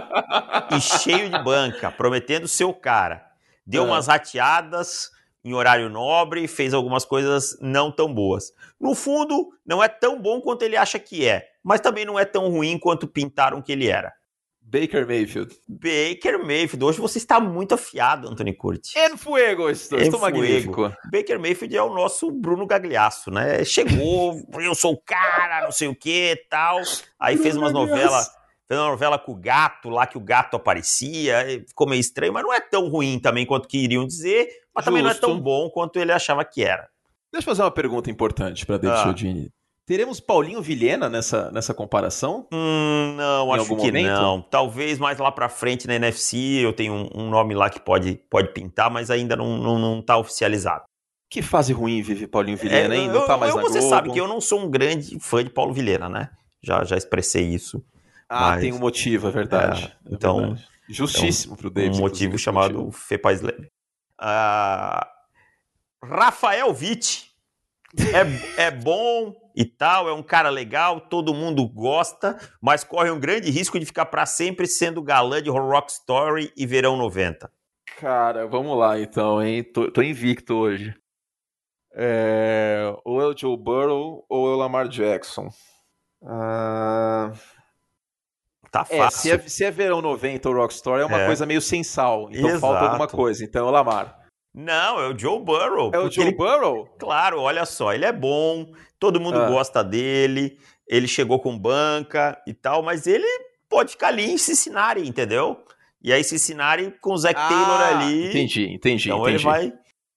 Speaker 2: e cheio de banca, prometendo ser o cara. Deu
Speaker 1: Ah.
Speaker 2: umas rateadas em horário nobre, fez algumas coisas não tão boas. No fundo, não é tão bom quanto ele acha que é, mas também não é tão ruim quanto pintaram que ele era.
Speaker 1: Baker Mayfield.
Speaker 2: Baker Mayfield, hoje você está muito afiado, Anthony Curti.
Speaker 1: En fuego, estou,
Speaker 2: En
Speaker 1: estou
Speaker 2: fuego.
Speaker 1: magnífico.
Speaker 2: Baker Mayfield é o nosso Bruno Gagliasso, né? Chegou, eu sou o cara, não sei o que tal. Aí fez umas novelas, fez uma novela com o gato lá, que o gato aparecia, e ficou meio estranho, mas não é tão ruim também quanto que iriam dizer, mas também não é
Speaker 1: Justo.
Speaker 2: tão bom quanto ele achava que era.
Speaker 1: Deixa eu fazer uma pergunta importante para David
Speaker 2: Ah.
Speaker 1: Teremos Paulinho Vilhena nessa, nessa comparação?
Speaker 2: Hum, não,
Speaker 1: Em
Speaker 2: acho que
Speaker 1: momento?
Speaker 2: não. Talvez mais lá pra frente na NFC eu tenho um, um nome lá que pode, pode pintar, mas ainda não, não, não tá oficializado.
Speaker 1: Que fase ruim vive Paulinho Vilhena,
Speaker 2: É,
Speaker 1: hein? Não
Speaker 2: eu-
Speaker 1: tá mais
Speaker 2: eu- Você
Speaker 1: Globo.
Speaker 2: sabe que eu não sou um grande fã de Paulo Vilhena, né? Já, já expressei isso.
Speaker 1: Ah,
Speaker 2: mas-
Speaker 1: tem um motivo, é verdade.
Speaker 2: É,
Speaker 1: É
Speaker 2: então-
Speaker 1: verdade. Justíssimo pro David.
Speaker 2: um motivo chamado
Speaker 1: motivo.
Speaker 2: Fepa Slab. Ah, Rafael Witt é, é bom e tal, é um cara legal, todo mundo gosta, mas corre um grande risco de ficar pra sempre sendo galã de Rock Story e Verão 90.
Speaker 1: Cara, vamos lá então, hein? Tô, tô invicto hoje. É... Ou é o Joe Burrow ou é o Lamar Jackson. Ah,
Speaker 2: Tá
Speaker 1: É,
Speaker 2: fácil.
Speaker 1: se é, se é verão 90 ou Rockstar, é uma
Speaker 2: É.
Speaker 1: coisa meio sem sal. Então
Speaker 2: Exato.
Speaker 1: falta alguma coisa. Então é o Lamar.
Speaker 2: Não, é o Joe Burrow.
Speaker 1: É o Joe
Speaker 2: ele-
Speaker 1: Burrow?
Speaker 2: Claro, olha só, ele é bom, todo mundo
Speaker 1: Ah.
Speaker 2: gosta dele, ele chegou com banca e tal, mas ele pode ficar ali em Cincinnati, entendeu? E aí Cincinnati com o Taylor
Speaker 1: Ah,
Speaker 2: ali.
Speaker 1: Entendi, entendi,
Speaker 2: Então
Speaker 1: entendi.
Speaker 2: ele vai.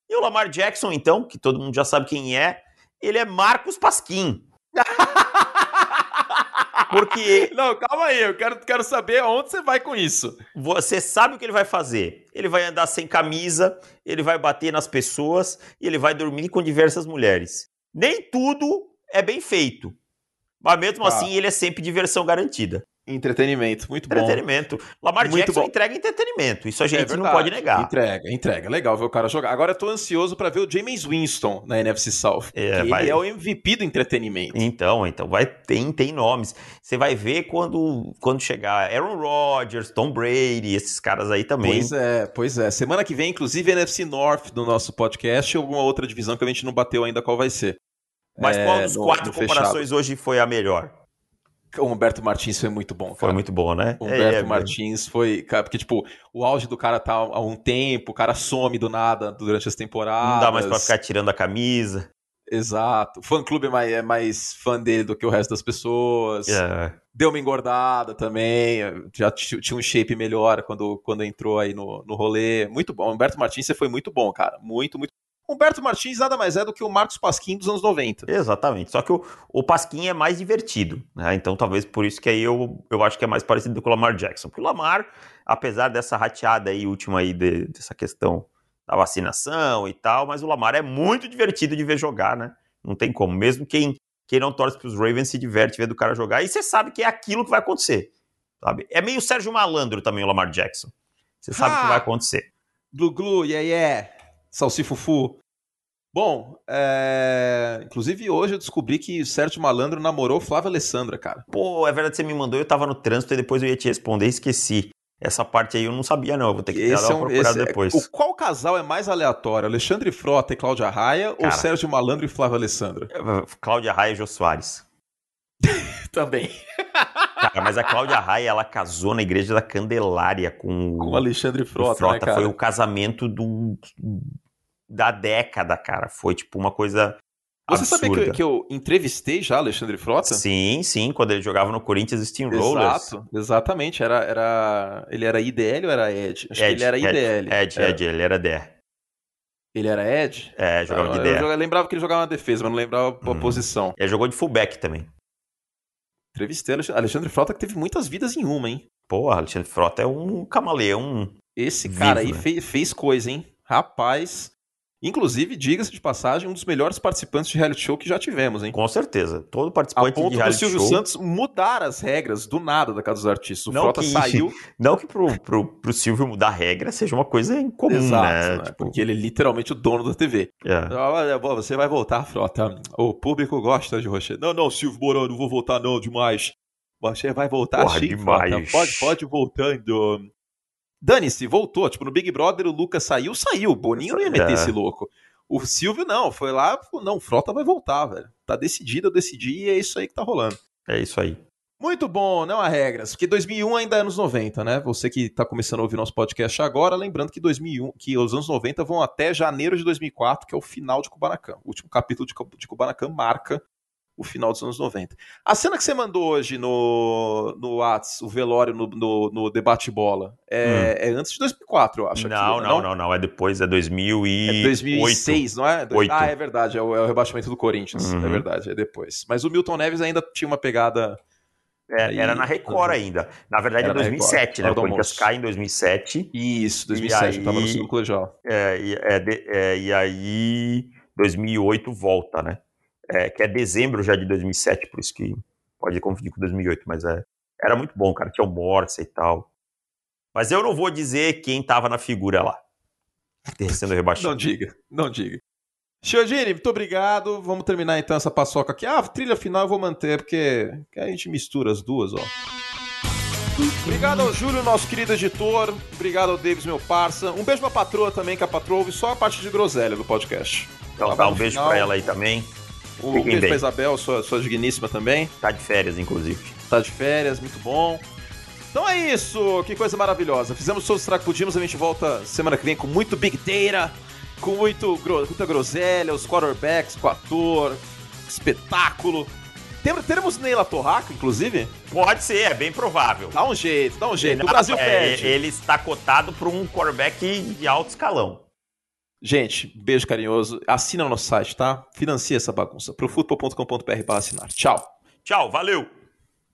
Speaker 2: E o Lamar Jackson, então, que todo mundo já sabe quem é, ele é Marcos Pasquim. Porque
Speaker 1: Não, calma aí, eu quero, quero saber aonde você vai com isso.
Speaker 2: você sabe o que ele vai fazer. Ele vai andar sem camisa, ele vai bater nas pessoas e ele vai dormir com diversas mulheres. Nem tudo é bem feito. Mas mesmo
Speaker 1: Tá.
Speaker 2: assim, ele é sempre diversão garantida.
Speaker 1: Entretenimento, muito bom.
Speaker 2: Entretenimento. Lamar
Speaker 1: Muito
Speaker 2: Jackson
Speaker 1: bom.
Speaker 2: entrega entretenimento. Isso a
Speaker 1: É
Speaker 2: gente não
Speaker 1: verdade.
Speaker 2: pode negar.
Speaker 1: Entrega, entrega. Legal ver o cara jogar. Agora eu tô ansioso pra ver o James Winston na NFC South.
Speaker 2: É, vai-
Speaker 1: Ele é o MVP do entretenimento.
Speaker 2: Então, então vai tem tem nomes. Você vai ver quando quando chegar Aaron Rodgers, Tom Brady, esses caras aí também.
Speaker 1: Pois é, pois é. Semana que vem, inclusive, NFC North do nosso podcast ou alguma outra divisão que a gente não bateu ainda qual vai ser.
Speaker 2: Mas qual
Speaker 1: É,
Speaker 2: dos
Speaker 1: no-
Speaker 2: quatro
Speaker 1: no fechado.
Speaker 2: comparações hoje foi a melhor?
Speaker 1: O Humberto Martins foi muito bom, cara.
Speaker 2: Foi muito boa, né?
Speaker 1: O Humberto
Speaker 2: É, é,
Speaker 1: Martins foi. cara, Porque, tipo, o auge do cara tá há um tempo, o cara some do nada durante as temporadas.
Speaker 2: Não dá mais pra ficar tirando a camisa.
Speaker 1: Exato. O fã clube é mais, é mais fã dele do que o resto das pessoas.
Speaker 2: É.
Speaker 1: Deu uma engordada também. Já tinha um shape melhor quando, quando entrou aí no, no rolê. Muito bom. Humberto Martins, você foi muito bom, cara. Muito, muito. Humberto Martins nada mais é do que o Marcos Pasquim dos anos 90.
Speaker 2: Exatamente. Só que o, o Pasquim é mais divertido, né? Então talvez por isso que aí eu, eu acho que é mais parecido com o Lamar Jackson. Porque o Lamar, apesar dessa rateada aí última aí de- dessa questão da vacinação e tal, mas o Lamar é muito divertido de ver jogar, né? Não tem como. Mesmo quem, quem não torce pros Ravens se diverte vendo o cara jogar. E você sabe que é aquilo que vai acontecer, sabe? É meio Sérgio Malandro também o Lamar Jackson. Você sabe o que
Speaker 1: Ah!
Speaker 2: vai acontecer.
Speaker 1: Glu Glu, yeah, yeah. Salsifufu. Bom, é... inclusive hoje eu descobri que o Sérgio Malandro namorou Flávia Alessandra, cara.
Speaker 2: Pô, é verdade, você me mandou, eu tava no trânsito e depois eu ia te responder e esqueci. Essa parte aí eu não sabia, não. Eu vou ter que dar
Speaker 1: Esse é
Speaker 2: uma
Speaker 1: um,
Speaker 2: procurada
Speaker 1: esse é-
Speaker 2: depois.
Speaker 1: o, qual casal é mais aleatório? Alexandre Frota e Cláudia Raia
Speaker 2: Cara.
Speaker 1: ou Sérgio Malandro e Flávia Alessandra?
Speaker 2: Cláudia Raia e Jô Soares.
Speaker 1: Também.
Speaker 2: Cara, mas a Cláudia Raia, ela casou na igreja da Candelária com o
Speaker 1: Com o Alexandre
Speaker 2: o
Speaker 1: Frota, né?
Speaker 2: Foi o casamento do, da década, cara. Foi tipo uma coisa
Speaker 1: Você
Speaker 2: absurda.
Speaker 1: sabia que, eu- que eu entrevistei já Alexandre Frota?
Speaker 2: Sim, sim, quando ele jogava no Corinthians Steamrollers.
Speaker 1: Exato, exatamente. Era, era, ele era IDL ou era Ed? Acho que
Speaker 2: Ed,
Speaker 1: ele era
Speaker 2: Ed,
Speaker 1: IDL.
Speaker 2: Ed,
Speaker 1: É.
Speaker 2: Ed, ele era D.
Speaker 1: Ele era Ed?
Speaker 2: É, jogava de
Speaker 1: eu,
Speaker 2: D.
Speaker 1: eu lembrava que ele jogava na defesa, mas não lembrava a
Speaker 2: Hum.
Speaker 1: posição.
Speaker 2: Ele jogou de fullback também.
Speaker 1: Entrevistei Alex- Alexandre Frota que teve muitas vidas em uma, hein?
Speaker 2: Pô, Alexandre Frota é um camaleão.
Speaker 1: Esse
Speaker 2: Vivo,
Speaker 1: cara aí
Speaker 2: né?
Speaker 1: fez, fez coisa, hein? Rapaz. Inclusive, diga-se de passagem, um dos melhores participantes de reality show que já tivemos, hein?
Speaker 2: Com certeza. Todo
Speaker 1: A
Speaker 2: participante
Speaker 1: ponto
Speaker 2: de
Speaker 1: do
Speaker 2: reality
Speaker 1: Silvio
Speaker 2: show.
Speaker 1: Santos mudar as regras do nada da Casa dos Artistas. O
Speaker 2: Não
Speaker 1: Frota
Speaker 2: que-
Speaker 1: saiu.
Speaker 2: Não que pro, pro, pro Silvio mudar a regra seja uma coisa incomum,
Speaker 1: Exato,
Speaker 2: né?
Speaker 1: né?
Speaker 2: Tipo,
Speaker 1: Porque ele é literalmente o dono da TV.
Speaker 2: é.
Speaker 1: Olha, você vai voltar, Frota. O público gosta de você. Não, não, Silvio Mourão, não vou voltar não, demais. Você vai voltar
Speaker 2: Porra,
Speaker 1: sim,
Speaker 2: demais.
Speaker 1: Frota. Pode, pode ir voltando. Dane-se, voltou. Tipo, no Big Brother o Lucas saiu, saiu. O Boninho não ia meter é. esse louco. O Silvio não, foi lá, não, Frota vai voltar, velho. Tá decidido, eu decidi e é isso aí que tá rolando.
Speaker 2: É isso aí.
Speaker 1: Muito bom, não há regras, porque 2001 ainda é anos 90, né? Você que está começando a ouvir nosso podcast agora, lembrando que 2001, que os anos 90 vão até janeiro de 2004, que é o final de Kubanacan. O último capítulo de, de Kubanacan marca o final dos anos 90. A cena que você mandou hoje no, no Whats, o velório no, no, no debate bola, é, hum. é, antes de 2004, eu acho.
Speaker 2: Não, não, não, não, é depois, é 2008.
Speaker 1: É 2006, não é? 8. Ah, é verdade, é o, é o rebaixamento do Corinthians, é uhum. é verdade, é depois. Mas o Milton Neves ainda tinha uma pegada
Speaker 2: é, era na Record ainda. Na verdade, era é 2007, né? O Corinthians cai em 2007.
Speaker 1: Isso, 2007, aí, eu tava no segundo colegial.
Speaker 2: É, e, é, é, e aí, 2008 volta, né? É, que é dezembro já de 2007, por isso que pode confundir com 2008, mas é, era muito bom, cara. Tinha o Morse e tal. Mas eu não vou dizer quem tava na figura lá. Sendo rebaixado.
Speaker 1: não diga, não diga. Chiodini, muito obrigado. Vamos terminar então essa paçoca aqui. Ah, trilha final eu vou manter, porque a gente mistura as duas, ó. Obrigado ao Júlio, nosso querido editor. Obrigado ao Davis, meu parça. Um beijo pra patroa também, que a patroa ouve só a parte de groselha do podcast.
Speaker 2: Então, tá, um beijo final. pra ela aí também.
Speaker 1: Um Fiquem beijo bem. pra Isabel, sua, sua digníssima também.
Speaker 2: Tá de férias, inclusive.
Speaker 1: Tá de férias, muito bom. Então é isso, que coisa maravilhosa. Fizemos todos os que pudimos, a gente volta semana que vem com muito Big Data com muito, muita groselha, os quarterbacks com ator, espetáculo. Teremos Neila Torraca, inclusive?
Speaker 2: Pode ser, é bem provável.
Speaker 1: Dá um jeito, dá um jeito. O Brasil é, pede.
Speaker 2: Ele está cotado para um quarterback de alto escalão.
Speaker 1: Gente, beijo carinhoso. Assina no nosso site, tá? Financia essa bagunça. Profutbol.com.br para assinar. Tchau.
Speaker 2: Tchau, valeu.